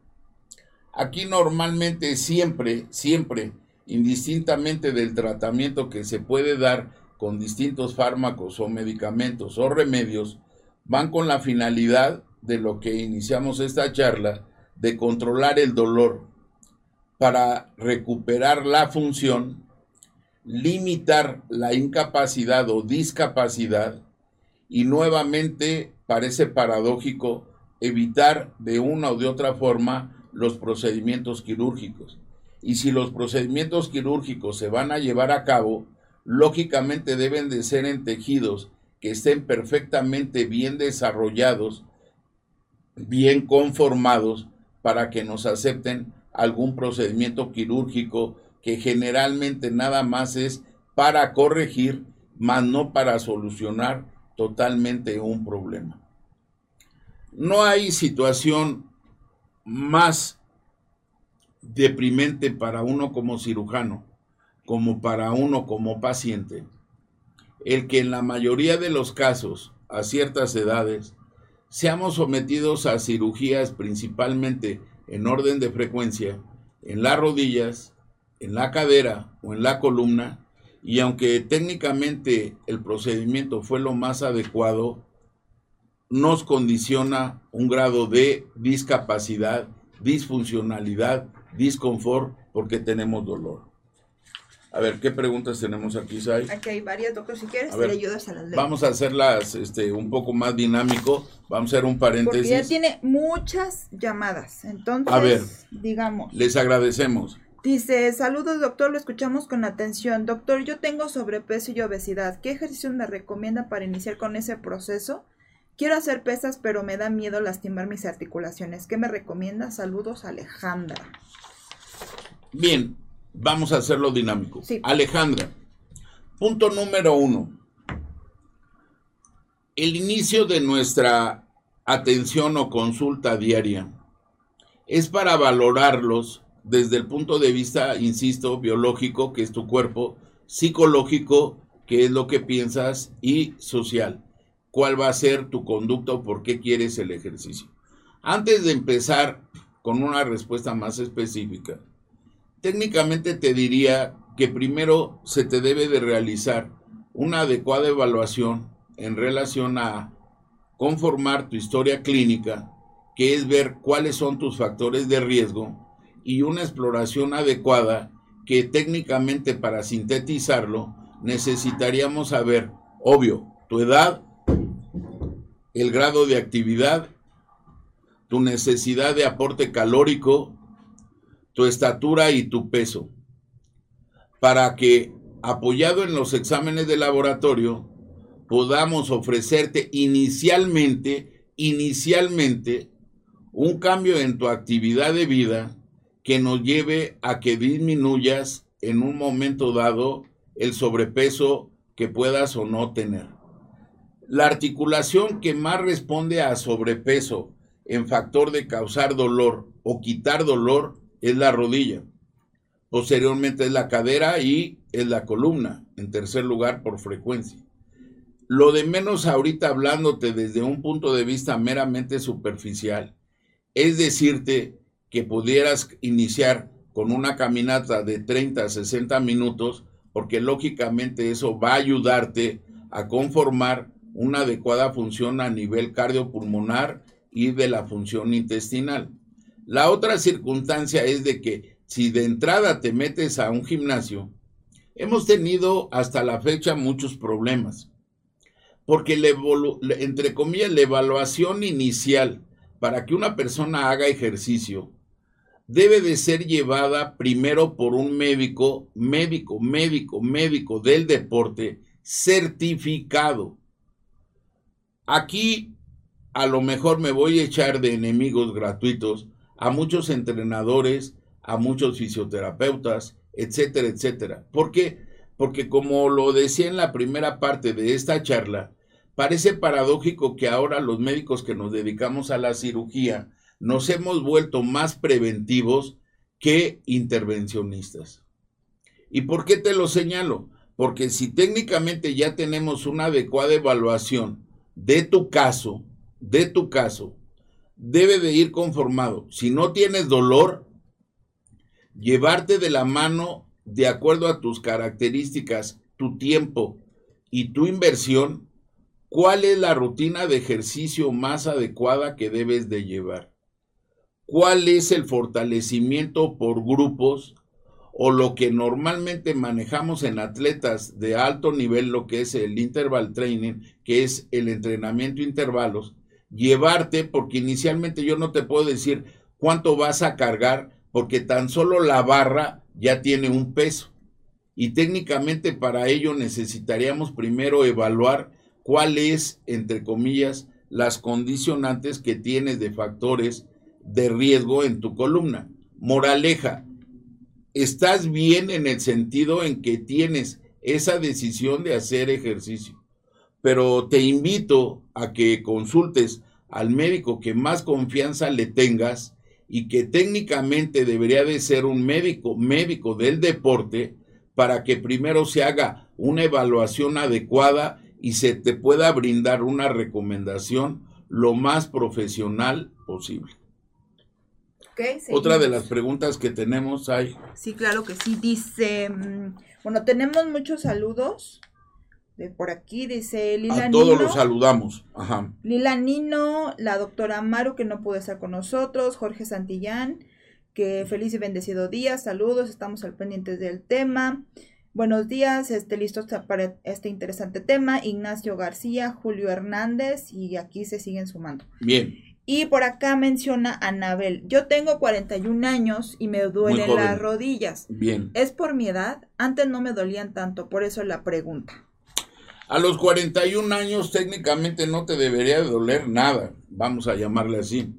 Speaker 1: Aquí normalmente siempre, siempre indistintamente del tratamiento que se puede dar con distintos fármacos o medicamentos o remedios, van con la finalidad de lo que iniciamos esta charla, de controlar el dolor para recuperar la función, limitar la incapacidad o discapacidad y nuevamente parece paradójico evitar de una o de otra forma los procedimientos quirúrgicos y si los procedimientos quirúrgicos se van a llevar a cabo, lógicamente deben de ser en tejidos que estén perfectamente bien desarrollados, bien conformados, para que nos acepten algún procedimiento quirúrgico que generalmente nada más es para corregir, más no para solucionar totalmente un problema. No hay situación más deprimente para uno como cirujano, como para uno como paciente, el que en la mayoría de los casos, a ciertas edades, seamos sometidos a cirugías principalmente en orden de frecuencia, en las rodillas, en la cadera o en la columna, y aunque técnicamente el procedimiento fue lo más adecuado, nos condiciona un grado de discapacidad, disfuncionalidad disconfort porque tenemos dolor. A ver, ¿qué preguntas tenemos aquí, Sai?
Speaker 2: Aquí hay varias, doctor. Si quieres, te ayudas a las
Speaker 1: leyes. Vamos a hacerlas este, un poco más dinámico. Vamos a hacer un paréntesis. Porque
Speaker 2: ya tiene muchas llamadas. Entonces, a ver, digamos.
Speaker 1: Les agradecemos.
Speaker 2: Dice, saludos doctor, lo escuchamos con atención. Doctor, yo tengo sobrepeso y obesidad. ¿Qué ejercicio me recomienda para iniciar con ese proceso? Quiero hacer pesas, pero me da miedo lastimar mis articulaciones. ¿Qué me recomienda? Saludos, Alejandra.
Speaker 1: Bien, vamos a hacerlo dinámico. Alejandra, punto número uno. El inicio de nuestra atención o consulta diaria es para valorarlos desde el punto de vista, insisto, biológico, que es tu cuerpo, psicológico, que es lo que piensas, y social, cuál va a ser tu conducta o por qué quieres el ejercicio. Antes de empezar con una respuesta más específica. Técnicamente te diría que primero se te debe de realizar una adecuada evaluación en relación a conformar tu historia clínica, que es ver cuáles son tus factores de riesgo y una exploración adecuada que técnicamente para sintetizarlo necesitaríamos saber, obvio, tu edad, el grado de actividad, tu necesidad de aporte calórico, tu estatura y tu peso, para que, apoyado en los exámenes de laboratorio, podamos ofrecerte inicialmente, inicialmente, un cambio en tu actividad de vida que nos lleve a que disminuyas en un momento dado el sobrepeso que puedas o no tener. La articulación que más responde a sobrepeso en factor de causar dolor o quitar dolor es la rodilla. Posteriormente es la cadera y es la columna, en tercer lugar por frecuencia. Lo de menos ahorita hablándote desde un punto de vista meramente superficial, es decirte que pudieras iniciar con una caminata de 30 a 60 minutos, porque lógicamente eso va a ayudarte a conformar una adecuada función a nivel cardiopulmonar y de la función intestinal. La otra circunstancia es de que si de entrada te metes a un gimnasio, hemos tenido hasta la fecha muchos problemas, porque entre comillas la evaluación inicial para que una persona haga ejercicio debe de ser llevada primero por un médico, médico, médico, médico del deporte certificado. Aquí a lo mejor me voy a echar de enemigos gratuitos a muchos entrenadores, a muchos fisioterapeutas, etcétera, etcétera. ¿Por qué? Porque como lo decía en la primera parte de esta charla, parece paradójico que ahora los médicos que nos dedicamos a la cirugía nos hemos vuelto más preventivos que intervencionistas. ¿Y por qué te lo señalo? Porque si técnicamente ya tenemos una adecuada evaluación de tu caso, de tu caso, debe de ir conformado. Si no tienes dolor, llevarte de la mano de acuerdo a tus características, tu tiempo y tu inversión, cuál es la rutina de ejercicio más adecuada que debes de llevar. ¿Cuál es el fortalecimiento por grupos o lo que normalmente manejamos en atletas de alto nivel, lo que es el interval training, que es el entrenamiento intervalos? llevarte, porque inicialmente yo no te puedo decir cuánto vas a cargar, porque tan solo la barra ya tiene un peso. Y técnicamente para ello necesitaríamos primero evaluar cuál es, entre comillas, las condicionantes que tienes de factores de riesgo en tu columna. Moraleja, estás bien en el sentido en que tienes esa decisión de hacer ejercicio pero te invito a que consultes al médico que más confianza le tengas y que técnicamente debería de ser un médico, médico del deporte, para que primero se haga una evaluación adecuada y se te pueda brindar una recomendación lo más profesional posible. Otra de las preguntas que tenemos hay.
Speaker 2: Sí, claro que sí. Dice, mm, bueno, tenemos muchos saludos de por aquí, dice
Speaker 1: Lila A todos los saludamos. Ajá.
Speaker 2: Lila Nino, la doctora Maru, que no pudo estar con nosotros, Jorge Santillán, que feliz y bendecido día, saludos, estamos al pendiente del tema. Buenos días, este, listos para este interesante tema. Ignacio García, Julio Hernández, y aquí se siguen sumando.
Speaker 1: Bien.
Speaker 2: Y por acá menciona Anabel. Yo tengo 41 años y me duelen las rodillas.
Speaker 1: Bien.
Speaker 2: ¿Es por mi edad? Antes no me dolían tanto, por eso la pregunta.
Speaker 1: A los 41 años técnicamente no te debería doler nada, vamos a llamarle así.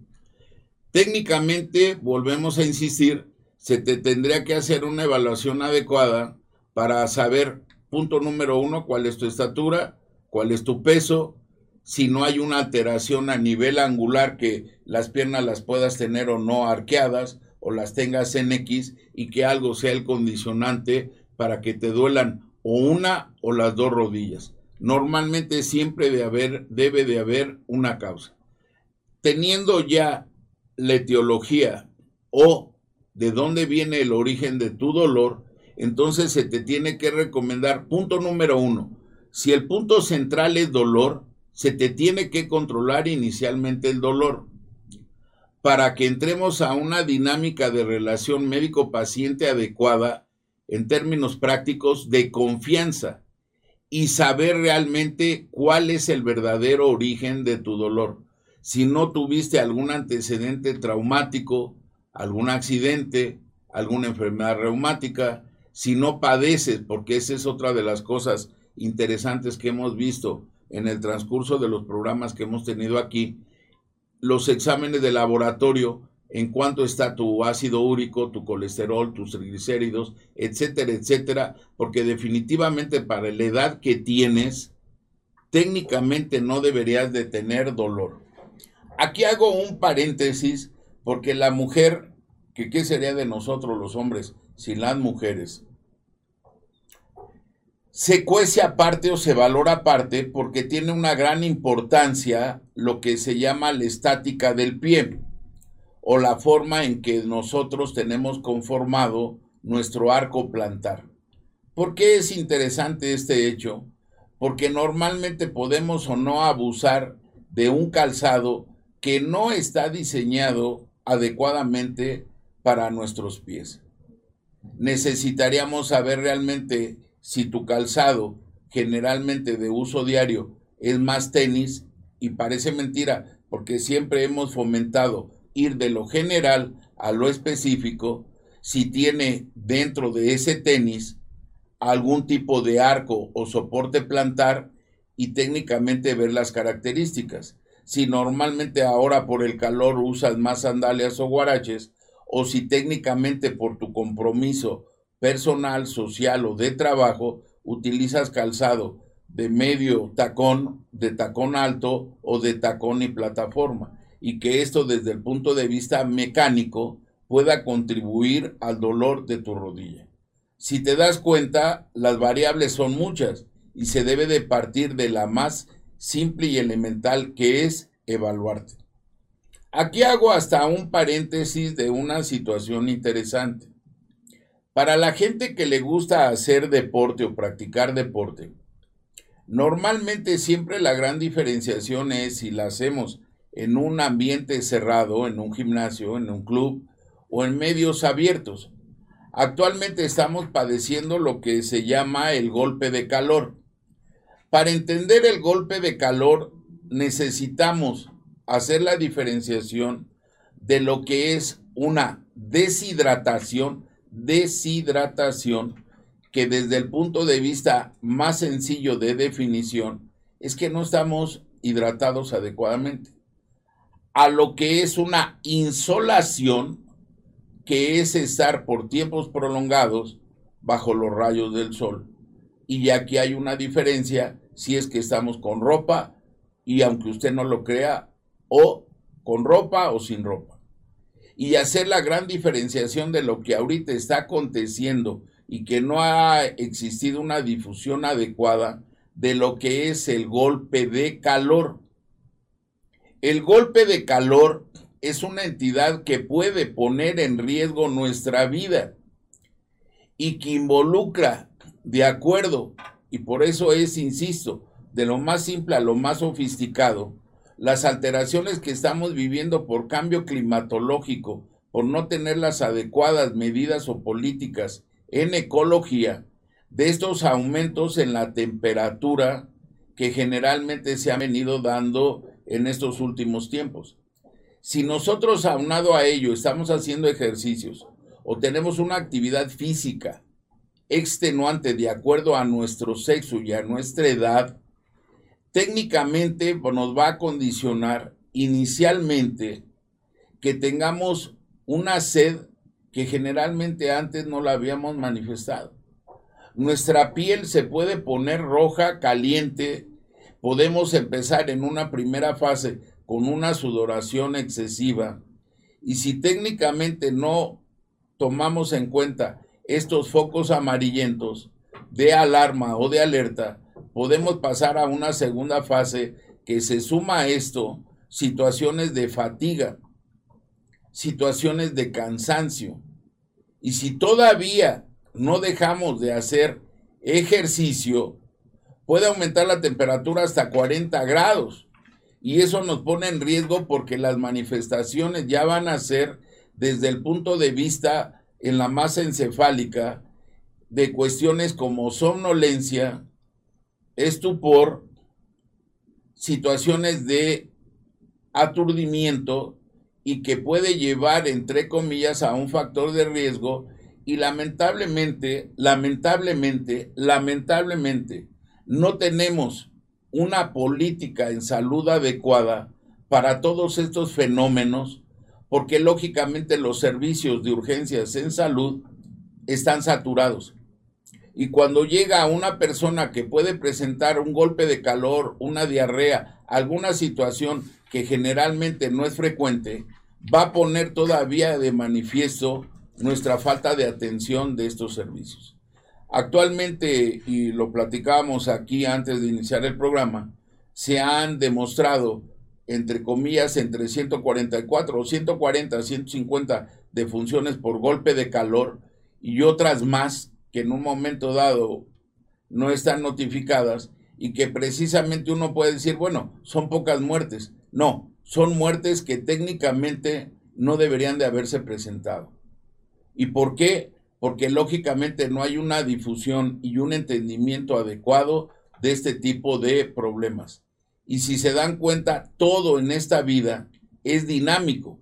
Speaker 1: Técnicamente, volvemos a insistir, se te tendría que hacer una evaluación adecuada para saber, punto número uno, cuál es tu estatura, cuál es tu peso, si no hay una alteración a nivel angular que las piernas las puedas tener o no arqueadas o las tengas en X y que algo sea el condicionante para que te duelan o una o las dos rodillas normalmente siempre de haber, debe de haber una causa. Teniendo ya la etiología o de dónde viene el origen de tu dolor, entonces se te tiene que recomendar, punto número uno, si el punto central es dolor, se te tiene que controlar inicialmente el dolor para que entremos a una dinámica de relación médico-paciente adecuada en términos prácticos de confianza y saber realmente cuál es el verdadero origen de tu dolor. Si no tuviste algún antecedente traumático, algún accidente, alguna enfermedad reumática, si no padeces, porque esa es otra de las cosas interesantes que hemos visto en el transcurso de los programas que hemos tenido aquí, los exámenes de laboratorio en cuanto está tu ácido úrico, tu colesterol, tus triglicéridos, etcétera, etcétera, porque definitivamente para la edad que tienes, técnicamente no deberías de tener dolor. Aquí hago un paréntesis porque la mujer, que qué sería de nosotros los hombres sin las mujeres, se cuece aparte o se valora aparte porque tiene una gran importancia lo que se llama la estática del pie o la forma en que nosotros tenemos conformado nuestro arco plantar. ¿Por qué es interesante este hecho? Porque normalmente podemos o no abusar de un calzado que no está diseñado adecuadamente para nuestros pies. Necesitaríamos saber realmente si tu calzado, generalmente de uso diario, es más tenis, y parece mentira, porque siempre hemos fomentado ir de lo general a lo específico, si tiene dentro de ese tenis algún tipo de arco o soporte plantar y técnicamente ver las características. Si normalmente ahora por el calor usas más sandalias o guaraches, o si técnicamente por tu compromiso personal, social o de trabajo, utilizas calzado de medio tacón, de tacón alto o de tacón y plataforma, y que esto desde el punto de vista mecánico pueda contribuir al dolor de tu rodilla. Si te das cuenta, las variables son muchas y se debe de partir de la más simple y elemental que es evaluarte. Aquí hago hasta un paréntesis de una situación interesante. Para la gente que le gusta hacer deporte o practicar deporte, normalmente siempre la gran diferenciación es si la hacemos en un ambiente cerrado, en un gimnasio, en un club o en medios abiertos. Actualmente estamos padeciendo lo que se llama el golpe de calor. Para entender el golpe de calor necesitamos hacer la diferenciación de lo que es una deshidratación deshidratación, que desde el punto de vista más sencillo de definición, es que no estamos hidratados adecuadamente. A lo que es una insolación, que es estar por tiempos prolongados bajo los rayos del sol. Y aquí hay una diferencia si es que estamos con ropa y aunque usted no lo crea, o con ropa o sin ropa y hacer la gran diferenciación de lo que ahorita está aconteciendo y que no ha existido una difusión adecuada de lo que es el golpe de calor. El golpe de calor es una entidad que puede poner en riesgo nuestra vida y que involucra, de acuerdo, y por eso es, insisto, de lo más simple a lo más sofisticado, las alteraciones que estamos viviendo por cambio climatológico, por no tener las adecuadas medidas o políticas en ecología, de estos aumentos en la temperatura que generalmente se han venido dando en estos últimos tiempos. Si nosotros aunado a ello estamos haciendo ejercicios o tenemos una actividad física extenuante de acuerdo a nuestro sexo y a nuestra edad, técnicamente pues, nos va a condicionar inicialmente que tengamos una sed que generalmente antes no la habíamos manifestado. Nuestra piel se puede poner roja, caliente, podemos empezar en una primera fase con una sudoración excesiva y si técnicamente no tomamos en cuenta estos focos amarillentos de alarma o de alerta, podemos pasar a una segunda fase que se suma a esto situaciones de fatiga. situaciones de cansancio. Y si todavía no dejamos de hacer ejercicio, puede aumentar la temperatura hasta 40 grados. Y eso nos pone en riesgo porque las manifestaciones ya van a ser desde el punto de vista en la masa encefálica de cuestiones como somnolencia, estupor, situaciones de aturdimiento y que puede llevar, entre comillas, a un factor de riesgo y lamentablemente, lamentablemente, lamentablemente, no tenemos una política en salud adecuada para todos estos fenómenos, porque lógicamente los servicios de urgencias en salud están saturados. Y cuando llega una persona que puede presentar un golpe de calor, una diarrea, alguna situación que generalmente no es frecuente, va a poner todavía de manifiesto nuestra falta de atención de estos servicios. Actualmente, y lo platicábamos aquí antes de iniciar el programa, se han demostrado, entre comillas, entre 144 o 140, 150 defunciones por golpe de calor y otras más que en un momento dado no están notificadas y que precisamente uno puede decir, bueno, son pocas muertes. No, son muertes que técnicamente no deberían de haberse presentado. ¿Y por qué? Porque lógicamente no hay una difusión y un entendimiento adecuado de este tipo de problemas. Y si se dan cuenta, todo en esta vida es dinámico.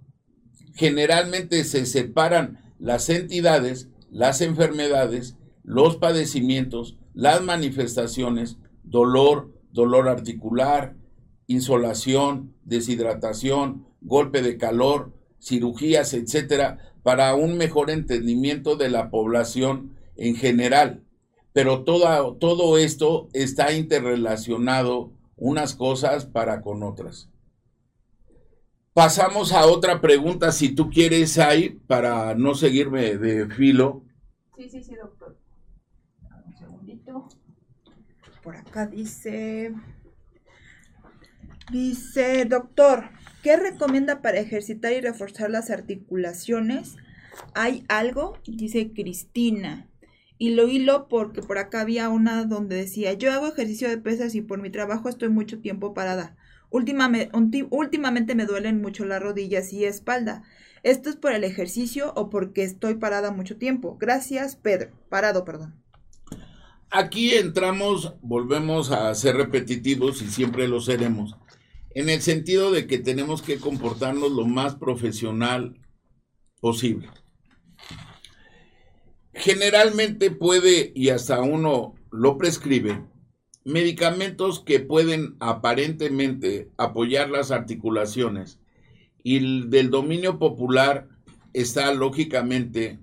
Speaker 1: Generalmente se separan las entidades, las enfermedades, los padecimientos, las manifestaciones, dolor, dolor articular, insolación, deshidratación, golpe de calor, cirugías, etcétera, para un mejor entendimiento de la población en general. Pero todo, todo esto está interrelacionado unas cosas para con otras. Pasamos a otra pregunta, si tú quieres, ahí, para no seguirme de filo.
Speaker 2: Sí, sí, sí, doctor. Un segundito. Por acá dice... Dice, doctor, ¿qué recomienda para ejercitar y reforzar las articulaciones? ¿Hay algo? Dice Cristina. Y lo hilo porque por acá había una donde decía, yo hago ejercicio de pesas y por mi trabajo estoy mucho tiempo parada. Últimamente, últimamente me duelen mucho las rodillas y espalda. ¿Esto es por el ejercicio o porque estoy parada mucho tiempo? Gracias, Pedro. Parado, perdón.
Speaker 1: Aquí entramos, volvemos a ser repetitivos y siempre lo seremos en el sentido de que tenemos que comportarnos lo más profesional posible. Generalmente puede, y hasta uno lo prescribe, medicamentos que pueden aparentemente apoyar las articulaciones y del dominio popular está lógicamente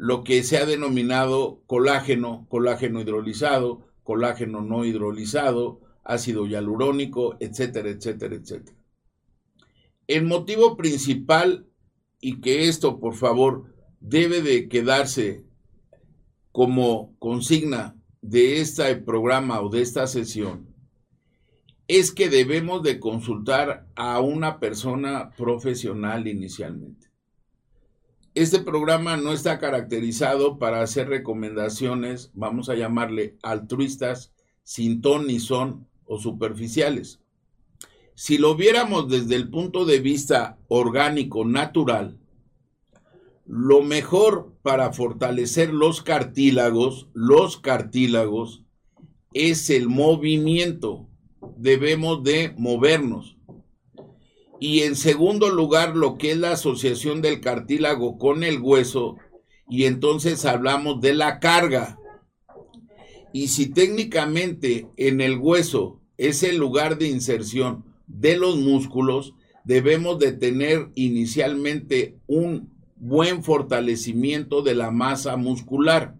Speaker 1: lo que se ha denominado colágeno, colágeno hidrolizado, colágeno no hidrolizado, ácido hialurónico, etcétera, etcétera, etcétera. El motivo principal, y que esto por favor debe de quedarse como consigna de este programa o de esta sesión, es que debemos de consultar a una persona profesional inicialmente. Este programa no está caracterizado para hacer recomendaciones, vamos a llamarle altruistas, sin ton ni son, o superficiales. Si lo viéramos desde el punto de vista orgánico, natural, lo mejor para fortalecer los cartílagos, los cartílagos, es el movimiento. Debemos de movernos. Y en segundo lugar, lo que es la asociación del cartílago con el hueso, y entonces hablamos de la carga. Y si técnicamente en el hueso es el lugar de inserción de los músculos, debemos de tener inicialmente un buen fortalecimiento de la masa muscular.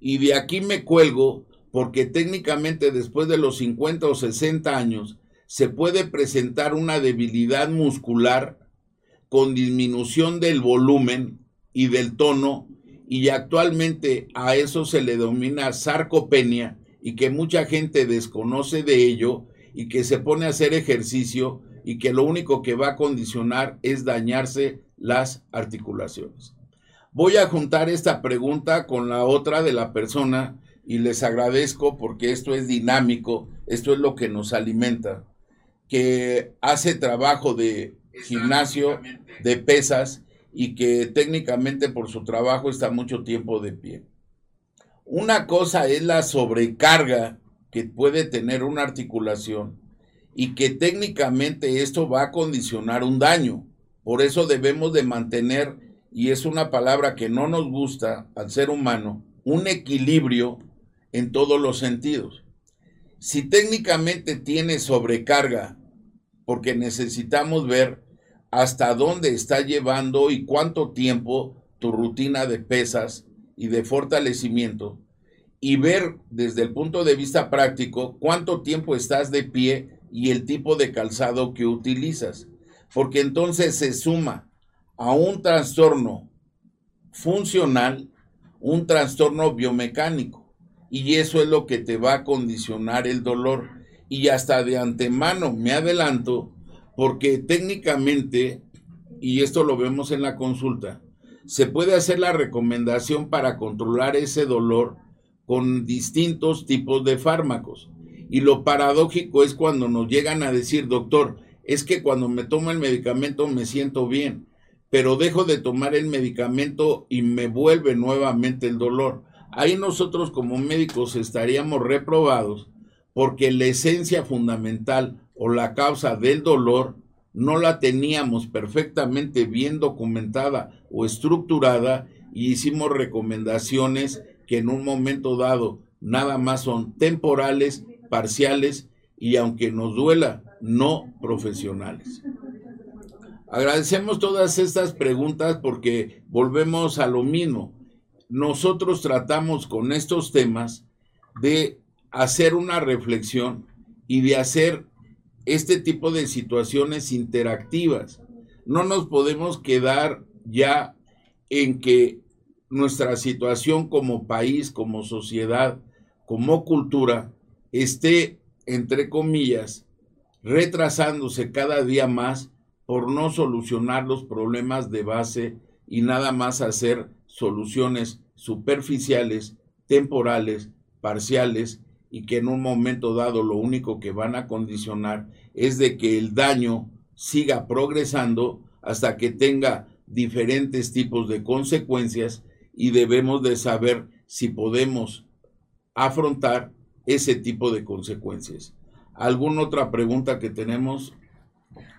Speaker 1: Y de aquí me cuelgo porque técnicamente después de los 50 o 60 años se puede presentar una debilidad muscular con disminución del volumen y del tono y actualmente a eso se le denomina sarcopenia y que mucha gente desconoce de ello y que se pone a hacer ejercicio y que lo único que va a condicionar es dañarse las articulaciones. Voy a juntar esta pregunta con la otra de la persona y les agradezco porque esto es dinámico, esto es lo que nos alimenta, que hace trabajo de gimnasio, de pesas y que técnicamente por su trabajo está mucho tiempo de pie. Una cosa es la sobrecarga que puede tener una articulación y que técnicamente esto va a condicionar un daño. Por eso debemos de mantener, y es una palabra que no nos gusta al ser humano, un equilibrio en todos los sentidos. Si técnicamente tiene sobrecarga, porque necesitamos ver hasta dónde está llevando y cuánto tiempo tu rutina de pesas y de fortalecimiento, y ver desde el punto de vista práctico cuánto tiempo estás de pie y el tipo de calzado que utilizas, porque entonces se suma a un trastorno funcional, un trastorno biomecánico y eso es lo que te va a condicionar el dolor. Y hasta de antemano me adelanto porque técnicamente, y esto lo vemos en la consulta, se puede hacer la recomendación para controlar ese dolor con distintos tipos de fármacos. Y lo paradójico es cuando nos llegan a decir, doctor, es que cuando me tomo el medicamento me siento bien, pero dejo de tomar el medicamento y me vuelve nuevamente el dolor ahí nosotros como médicos estaríamos reprobados porque la esencia fundamental o la causa del dolor no la teníamos perfectamente bien documentada o estructurada y hicimos recomendaciones que en un momento dado nada más son temporales, parciales y aunque nos duela, no profesionales. Agradecemos todas estas preguntas porque volvemos a lo mismo nosotros tratamos con estos temas de hacer una reflexión y de hacer este tipo de situaciones interactivas. No nos podemos quedar ya en que nuestra situación como país, como sociedad, como cultura, esté, entre comillas, retrasándose cada día más por no solucionar los problemas de base y nada más hacer soluciones superficiales, temporales, parciales y que en un momento dado lo único que van a condicionar es de que el daño siga progresando hasta que tenga diferentes tipos de consecuencias y debemos de saber si podemos afrontar ese tipo de consecuencias. ¿Alguna otra pregunta que tenemos?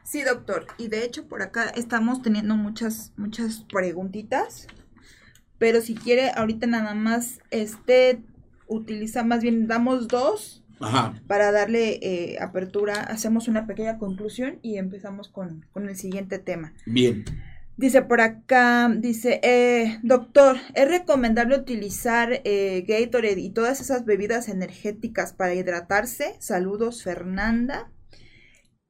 Speaker 2: Sí, doctor. Y de hecho por acá estamos teniendo muchas, muchas preguntitas. Pero si quiere, ahorita nada más, este, utiliza más bien, damos dos para darle eh, apertura. Hacemos una pequeña conclusión y empezamos con, el siguiente tema.
Speaker 1: Bien.
Speaker 2: Dice por acá, dice, eh, doctor, ¿es recomendable utilizar eh, Gatorade y todas esas bebidas energéticas para hidratarse? Saludos, Fernanda.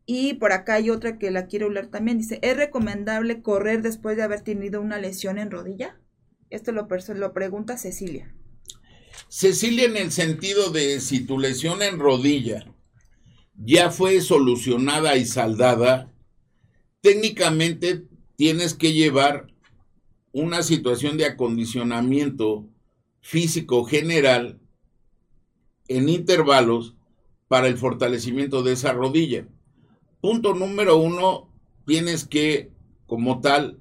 Speaker 2: Y por acá hay otra que la quiero hablar también. Dice, ¿es recomendable correr después de haber tenido una lesión en rodilla? Esto lo, lo pregunta Cecilia.
Speaker 1: Cecilia en el sentido de si tu lesión en rodilla ya fue solucionada y saldada, técnicamente tienes que llevar una situación de acondicionamiento físico general en intervalos para el fortalecimiento de esa rodilla. Punto número uno, tienes que, como tal,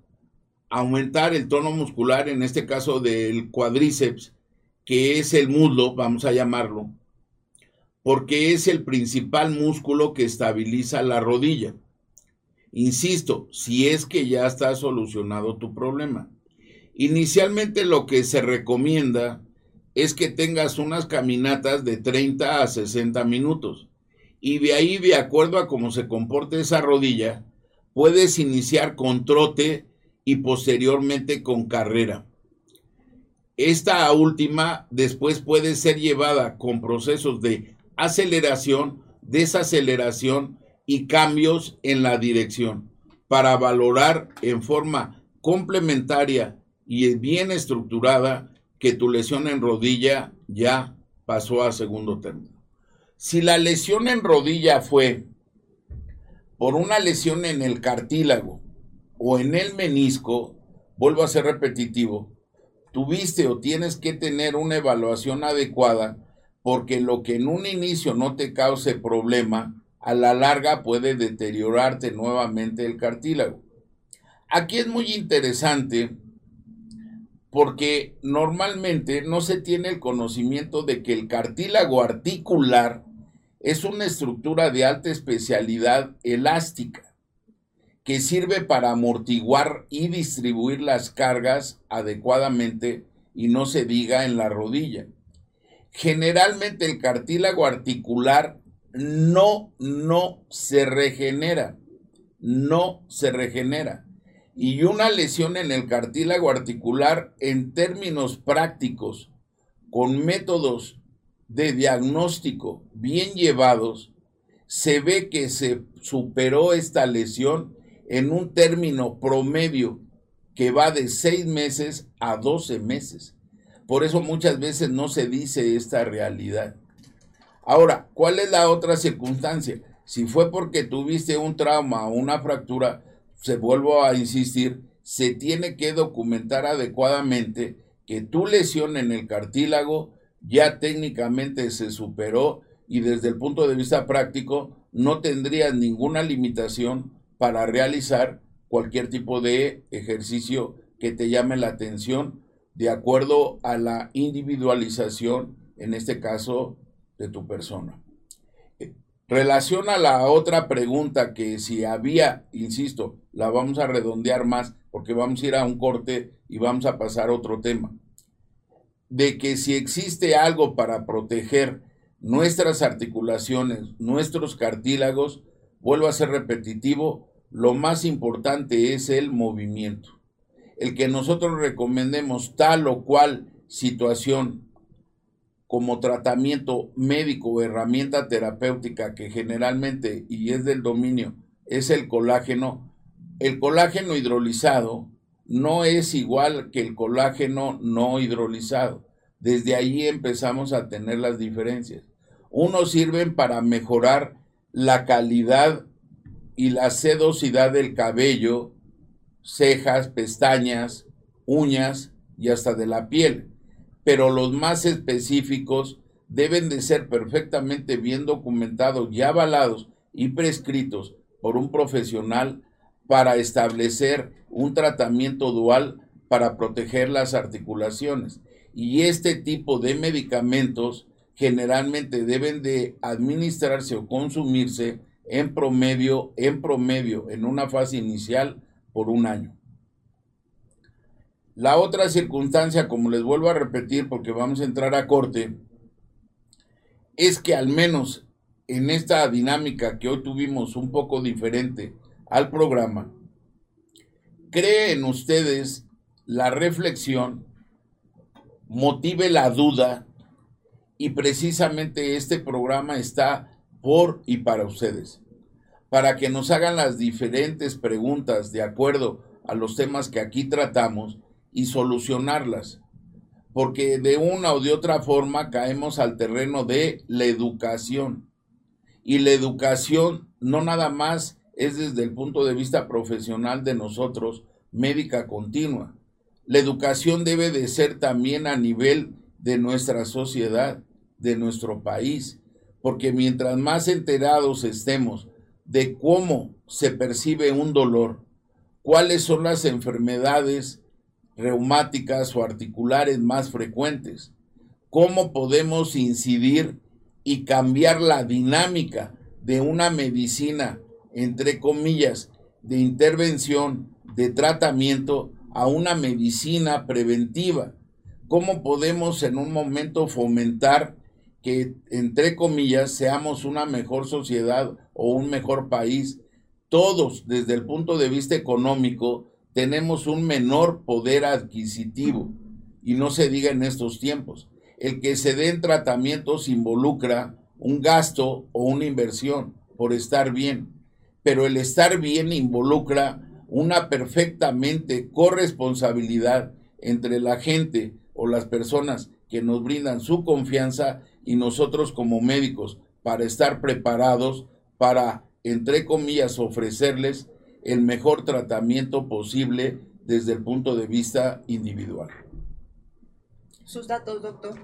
Speaker 1: aumentar el tono muscular, en este caso del cuádriceps, que es el muslo, vamos a llamarlo, porque es el principal músculo que estabiliza la rodilla. Insisto, si es que ya está solucionado tu problema. Inicialmente lo que se recomienda es que tengas unas caminatas de 30 a 60 minutos. Y de ahí, de acuerdo a cómo se comporte esa rodilla, puedes iniciar con trote y posteriormente con carrera. Esta última después puede ser llevada con procesos de aceleración, desaceleración y cambios en la dirección para valorar en forma complementaria y bien estructurada que tu lesión en rodilla ya pasó a segundo término. Si la lesión en rodilla fue por una lesión en el cartílago o en el menisco, vuelvo a ser repetitivo, tuviste o tienes que tener una evaluación adecuada porque lo que en un inicio no te cause problema, a la larga puede deteriorarte nuevamente el cartílago. Aquí es muy interesante porque normalmente no se tiene el conocimiento de que el cartílago articular es una estructura de alta especialidad elástica que sirve para amortiguar y distribuir las cargas adecuadamente y no se diga en la rodilla. Generalmente el cartílago articular no, no se regenera, no se regenera. Y una lesión en el cartílago articular en términos prácticos, con métodos de diagnóstico bien llevados, se ve que se superó esta lesión en un término promedio que va de seis meses a 12 meses. Por eso muchas veces no se dice esta realidad. Ahora, ¿cuál es la otra circunstancia? Si fue porque tuviste un trauma o una fractura, se vuelvo a insistir, se tiene que documentar adecuadamente que tu lesión en el cartílago ya técnicamente se superó y desde el punto de vista práctico no tendrías ninguna limitación para realizar cualquier tipo de ejercicio que te llame la atención de acuerdo a la individualización, en este caso, de tu persona. Eh, relaciona la otra pregunta que si había, insisto, la vamos a redondear más porque vamos a ir a un corte y vamos a pasar a otro tema. De que si existe algo para proteger nuestras articulaciones, nuestros cartílagos, vuelvo a ser repetitivo, lo más importante es el movimiento. El que nosotros recomendemos tal o cual situación como tratamiento médico o herramienta terapéutica que generalmente y es del dominio es el colágeno, el colágeno hidrolizado no es igual que el colágeno no hidrolizado. Desde ahí empezamos a tener las diferencias. Unos sirven para mejorar la calidad y la sedosidad del cabello, cejas, pestañas, uñas y hasta de la piel pero los más específicos deben de ser perfectamente bien documentados y avalados y prescritos por un profesional para establecer un tratamiento dual para proteger las articulaciones. Y este tipo de medicamentos generalmente deben de administrarse o consumirse en promedio, en promedio, en una fase inicial por un año. La otra circunstancia, como les vuelvo a repetir porque vamos a entrar a corte, es que al menos en esta dinámica que hoy tuvimos un poco diferente al programa, creen ustedes la reflexión, motive la duda y precisamente este programa está por y para ustedes, para que nos hagan las diferentes preguntas de acuerdo a los temas que aquí tratamos y solucionarlas, porque de una o de otra forma caemos al terreno de la educación. Y la educación no nada más es desde el punto de vista profesional de nosotros, médica continua. La educación debe de ser también a nivel de nuestra sociedad, de nuestro país, porque mientras más enterados estemos de cómo se percibe un dolor, cuáles son las enfermedades reumáticas o articulares más frecuentes. ¿Cómo podemos incidir y cambiar la dinámica de una medicina, entre comillas, de intervención, de tratamiento, a una medicina preventiva? ¿Cómo podemos en un momento fomentar que, entre comillas, seamos una mejor sociedad o un mejor país? Todos, desde el punto de vista económico, tenemos un menor poder adquisitivo y no se diga en estos tiempos. El que se den tratamientos involucra un gasto o una inversión por estar bien, pero el estar bien involucra una perfectamente corresponsabilidad entre la gente o las personas que nos brindan su confianza y nosotros como médicos para estar preparados para, entre comillas, ofrecerles el mejor tratamiento posible desde el punto de vista individual.
Speaker 2: Sus datos, doctor.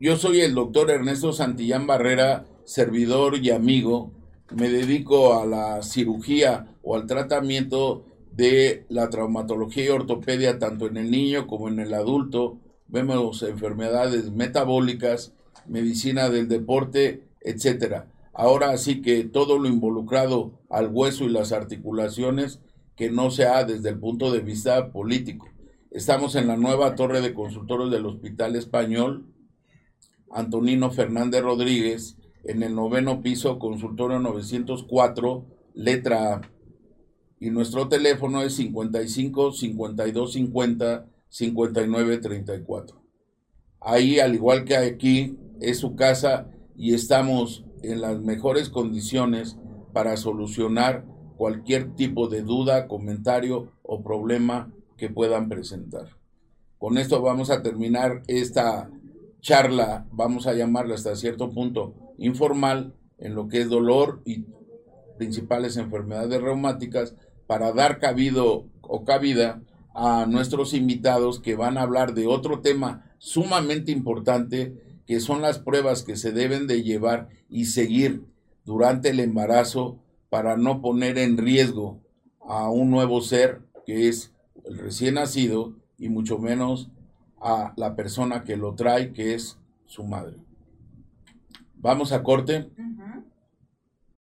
Speaker 1: Yo soy el doctor Ernesto Santillán Barrera, servidor y amigo. Me dedico a la cirugía o al tratamiento de la traumatología y ortopedia tanto en el niño como en el adulto. Vemos enfermedades metabólicas, medicina del deporte, etcétera. Ahora sí que todo lo involucrado al hueso y las articulaciones que no sea desde el punto de vista político. Estamos en la nueva torre de consultorios del Hospital Español, Antonino Fernández Rodríguez, en el noveno piso, consultorio 904, letra A. Y nuestro teléfono es 55 52 50 59 34. Ahí, al igual que aquí, es su casa y estamos en las mejores condiciones para solucionar cualquier tipo de duda, comentario o problema que puedan presentar. Con esto vamos a terminar esta charla, vamos a llamarla hasta cierto punto informal, en lo que es dolor y principales enfermedades reumáticas, para dar cabido o cabida a nuestros invitados que van a hablar de otro tema sumamente importante, que son las pruebas que se deben de llevar y seguir durante el embarazo para no poner en riesgo a un nuevo ser que es el recién nacido y mucho menos a la persona que lo trae, que es su madre. Vamos a corte.